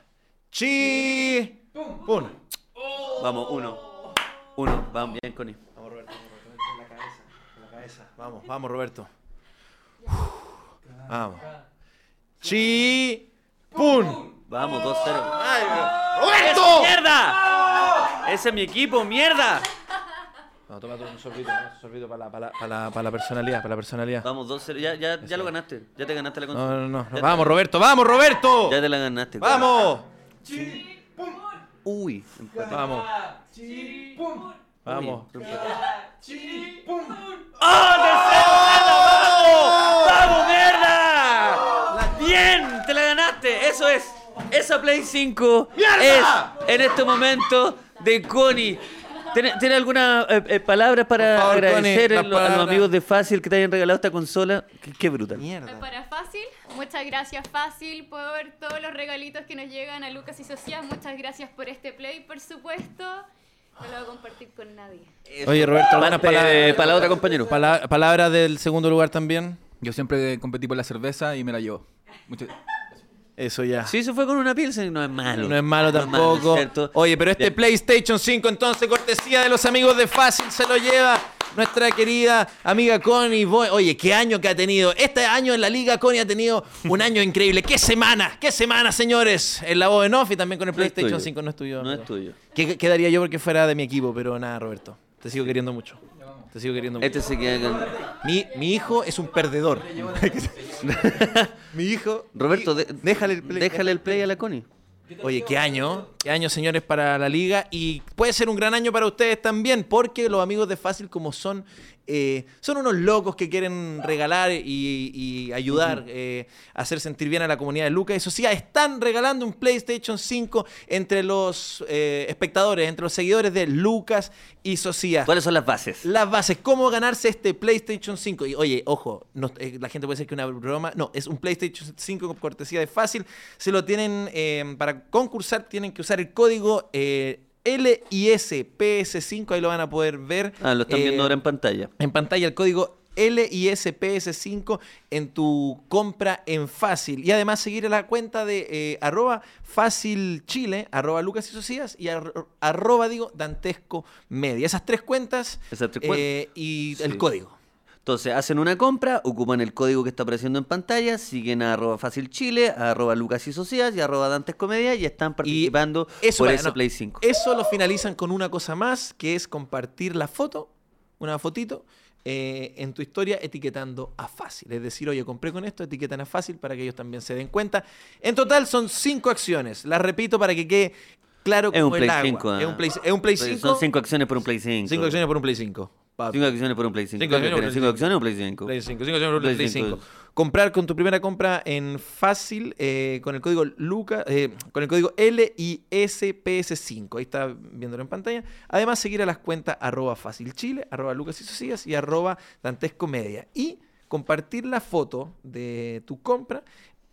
chi, pum. Vamos, uno. Uno, vamos, bien, Connie. Vamos, Roberto, vamos, Roberto, en la cabeza, en la cabeza. Vamos, vamos, Roberto. Vamos. Chi, pum. Vamos, 2-0. ¡Ay, ¡Eso, ¡Roberto! ¡Mierda! Ese es mi equipo, mierda. No, toma un sorbito, un sorbito para la, para, la, para, la, para la personalidad, para la personalidad. Vamos, 2-0. Ya, ya, ya lo ganaste. Ya te ganaste la No, consola. no, no. Ya Vamos, te- Roberto, vamos, Roberto. Ya te la ganaste. Vamos. Uy, empate. Vamos, pum. vamos. Chi, pum. ¡Vamos, mierda! ¡Bien! ¡Te la ganaste! Eso es. Esa Play 5 ¡Mierda! es en este momento de Connie. ¿Tiene, tiene algunas eh, eh, palabras para favor, agradecer Connie, a, las lo- a los palabras. amigos de Fácil que te hayan regalado esta consola? Qué, qué brutal. Mierda. Para Fácil, muchas gracias Fácil por todos los regalitos que nos llegan a Lucas y Socias. Muchas gracias por este play, por supuesto. No lo voy a compartir con nadie. Oye, Roberto, eh, palabras. para la otra compañero. Pala- Palabras del segundo lugar también. Yo siempre competí por la cerveza y me la llevo. Mucho- Eso ya. Si eso fue con una Pilsen, no es malo. No es malo No es malo, tampoco. ¿cierto? Oye, pero este Bien. PlayStation 5, entonces, cortesía de los amigos de Fácil, se lo lleva nuestra querida amiga Connie. Boy. Oye, qué año que ha tenido. Este año en la liga, Connie ha tenido un año increíble. ¡Qué semana! ¡Qué semana, señores! En la voz en off y también con el No PlayStation tuyo. 5. No es tuyo. No es tuyo. ¿Qué quedaría yo porque fuera de mi equipo? Pero nada, Roberto. Te sigo queriendo mucho. Te sigo queriendo mucho. Este se queda con... Mi, mi hijo es un perdedor. (laughs) mi hijo. Roberto, de- déjale el play. déjale el play a la Connie. Oye, qué año, qué año, señores, para la liga. Y puede ser un gran año para ustedes también, porque los amigos de Fácil, como son, eh, son unos locos que quieren regalar y, y ayudar eh, a hacer sentir bien a la comunidad de Lucas. Eso sí, están regalando un PlayStation 5 entre los eh, espectadores, entre los seguidores de Lucas y Socias. ¿Cuáles son las bases? Las bases, cómo ganarse este PlayStation 5. Y oye, ojo, no- eh, la gente puede decir que una broma. No, es un PlayStation 5 con cortesía de fácil. Se lo tienen, eh, para concursar, tienen que usar el código eh, LISPS5. Ahí lo van a poder ver. Ah, lo están Eh, viendo ahora en pantalla. en pantalla el código LISPS5 en tu compra en Fácil. Y además seguir a la cuenta de eh, arroba Fácil Chile, arroba Lucas y Socias y arro- arroba, digo, Dantesco Media. Esas tres cuentas Esas tres cuen- eh, y Sí. el código. Entonces, hacen una compra, ocupan el código que está apareciendo en pantalla, siguen a arroba fácil chile, a arroba lucas y socias y a arroba dantes comedia y están participando Eso, por ese no, Play 5. Eso lo finalizan con una cosa más, que es compartir la foto, una fotito, eh, en tu historia etiquetando a Fácil. Es decir, oye, compré con esto, etiquetan a Fácil para que ellos también se den cuenta. En total son cinco acciones. Las repito para que quede claro Es un como el Play agua. 5. ah. Es un Play, es un Play 5. Son cinco acciones por un Play 5. cinco acciones por un Play 5. Papi. Cinco acciones por un Play 5. Cinco acciones por un ¿Cinco acciones un Play 5? Play 5, cinco acciones por Play Play 5. 5. Comprar con tu primera compra en fácil eh, con el código Luca, eh, con el código LISPS5. Ahí está viéndolo en pantalla. Además, seguir a las cuentas arroba fácil chile, arroba Lucas y Socias y arroba Dantesco Media. Y compartir la foto de tu compra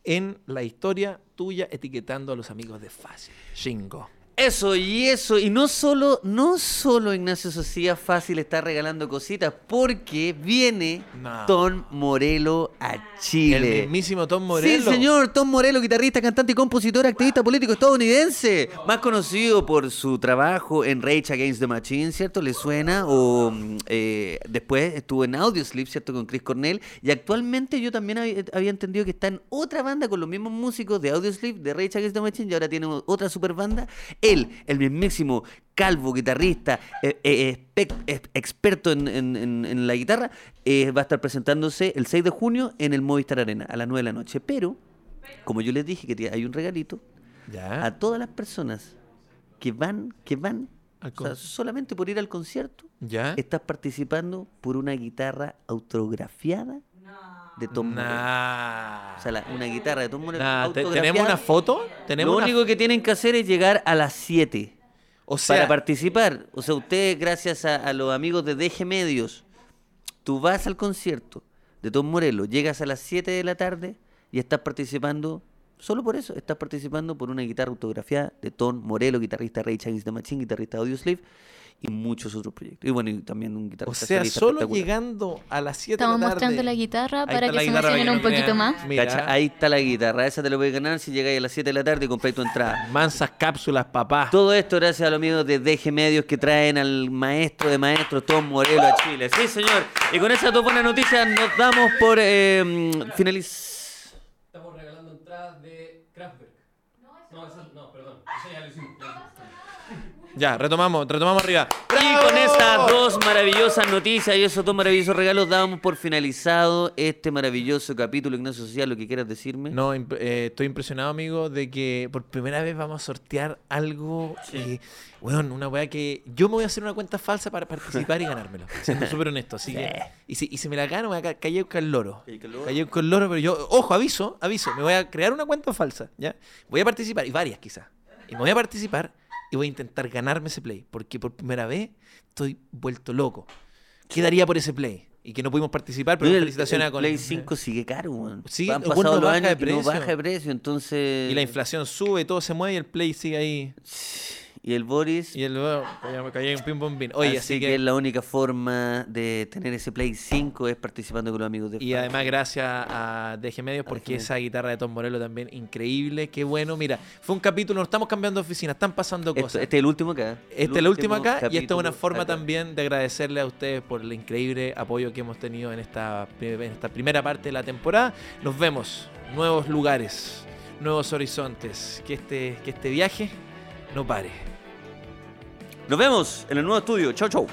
en la historia tuya etiquetando a los amigos de Fácil. Chingo. Eso, y eso, y no solo, no solo Ignacio Socias Fácil está regalando cositas, porque viene No. Tom Morelo a El Chile. mismísimo Tom Morello. Sí, señor, Tom Morello, guitarrista, cantante y compositor, activista político estadounidense, más conocido por su trabajo en Rage Against the Machine, ¿cierto? ¿Le suena? O mm, eh, después estuvo en Audioslave, ¿cierto? Con Chris Cornell, y actualmente yo también había, había entendido que está en otra banda con los mismos músicos de Audioslave, de Rage Against the Machine, y ahora tiene otra super banda. Él, el mismísimo calvo guitarrista, eh, eh, experto en, en- en- en la guitarra, eh, va a estar presentándose el 6 de junio en el Movistar Arena a las 9 de la noche. Pero, como yo les dije que hay un regalito, Ya. a todas las personas que van, que van, o sea, solamente por ir al concierto, Ya. estás participando por una guitarra autografiada de Tom Morello. Nah. O sea, la- una guitarra de Tom Morello Nah. ¿Tenemos una foto? ¿Tenemos Lo una- único que tienen que hacer es llegar a las 7 O sea, para participar. O sea, ustedes, gracias a, a los amigos de DG Medios, tú vas al concierto de Tom Morello, llegas a las 7 de la tarde y estás participando, solo por eso, estás participando por una guitarra autografiada de Tom Morello, guitarrista de Rage Against the Machine, guitarrista de Audioslave y muchos otros proyectos. Y bueno, y también un o guitarrista sea, solista solo llegando a las 7 de Estamos la tarde. mostrando la guitarra para que la se guitarra emocionen un poquito más. Mira, Cacha, Ahí está la guitarra, esa te lo puedes ganar si llegáis a las 7 de la tarde y compráis tu entrada. Mansas cápsulas, papá. Todo esto gracias a los amigos de DG Medios que traen al maestro de maestros, Tom Morelo, a Chile. Sí, señor. Y con esas dos buenas noticias nos damos por eh, finaliz... Estamos regalando entradas de Kraftwerk. No, eso no, perdón. Eso ya lo hicimos. ya lo hicimos. Ya, retomamos, retomamos arriba. Y con estas dos maravillosas noticias y esos dos maravillosos regalos damos por finalizado este maravilloso capítulo. Ignacio Social, lo que quieras decirme. No, imp- eh, estoy impresionado, amigo, de que por primera vez vamos a sortear algo. Sí. bueno, una weá que. Yo me voy a hacer una cuenta falsa para participar y ganármelo. (laughs) Siendo súper honesto. Así que. Y si, y si me la gano, me voy a ca- caer con el loro. ¿Y con el loro? Caer con el loro, pero yo. Ojo, aviso, aviso. Me voy a crear una cuenta falsa. ¿Ya? Voy a participar, y varias quizás. Y me voy a participar y voy a intentar ganarme ese play. Porque por primera vez estoy vuelto loco. ¿Qué daría por ese play? Y que no pudimos participar, pero felicitaciones el a con Play 5 sigue caro, weón. Sigue- Han pasado no los baja años de y no precio. baja de precio, entonces... Y la inflación sube, todo se mueve y el play sigue ahí. Y el Boris... Y el me caí pom pim. Oye, así, así, que... que. la única forma de tener ese Play 5 es participando con los amigos de Y además gracias a DG Medios porque DG esa guitarra de Tom Morello también increíble, qué bueno. Mira, fue un capítulo, nos estamos cambiando de oficina, están pasando Esto- cosas. este es el último acá. Este es el último acá y esta es una forma acá. también de agradecerle a ustedes por el increíble apoyo que hemos tenido en esta, en esta primera parte de la temporada. Nos vemos, nuevos lugares, nuevos horizontes. Que este, que este viaje no pare. Nos vemos en el nuevo estudio. Chau, chau.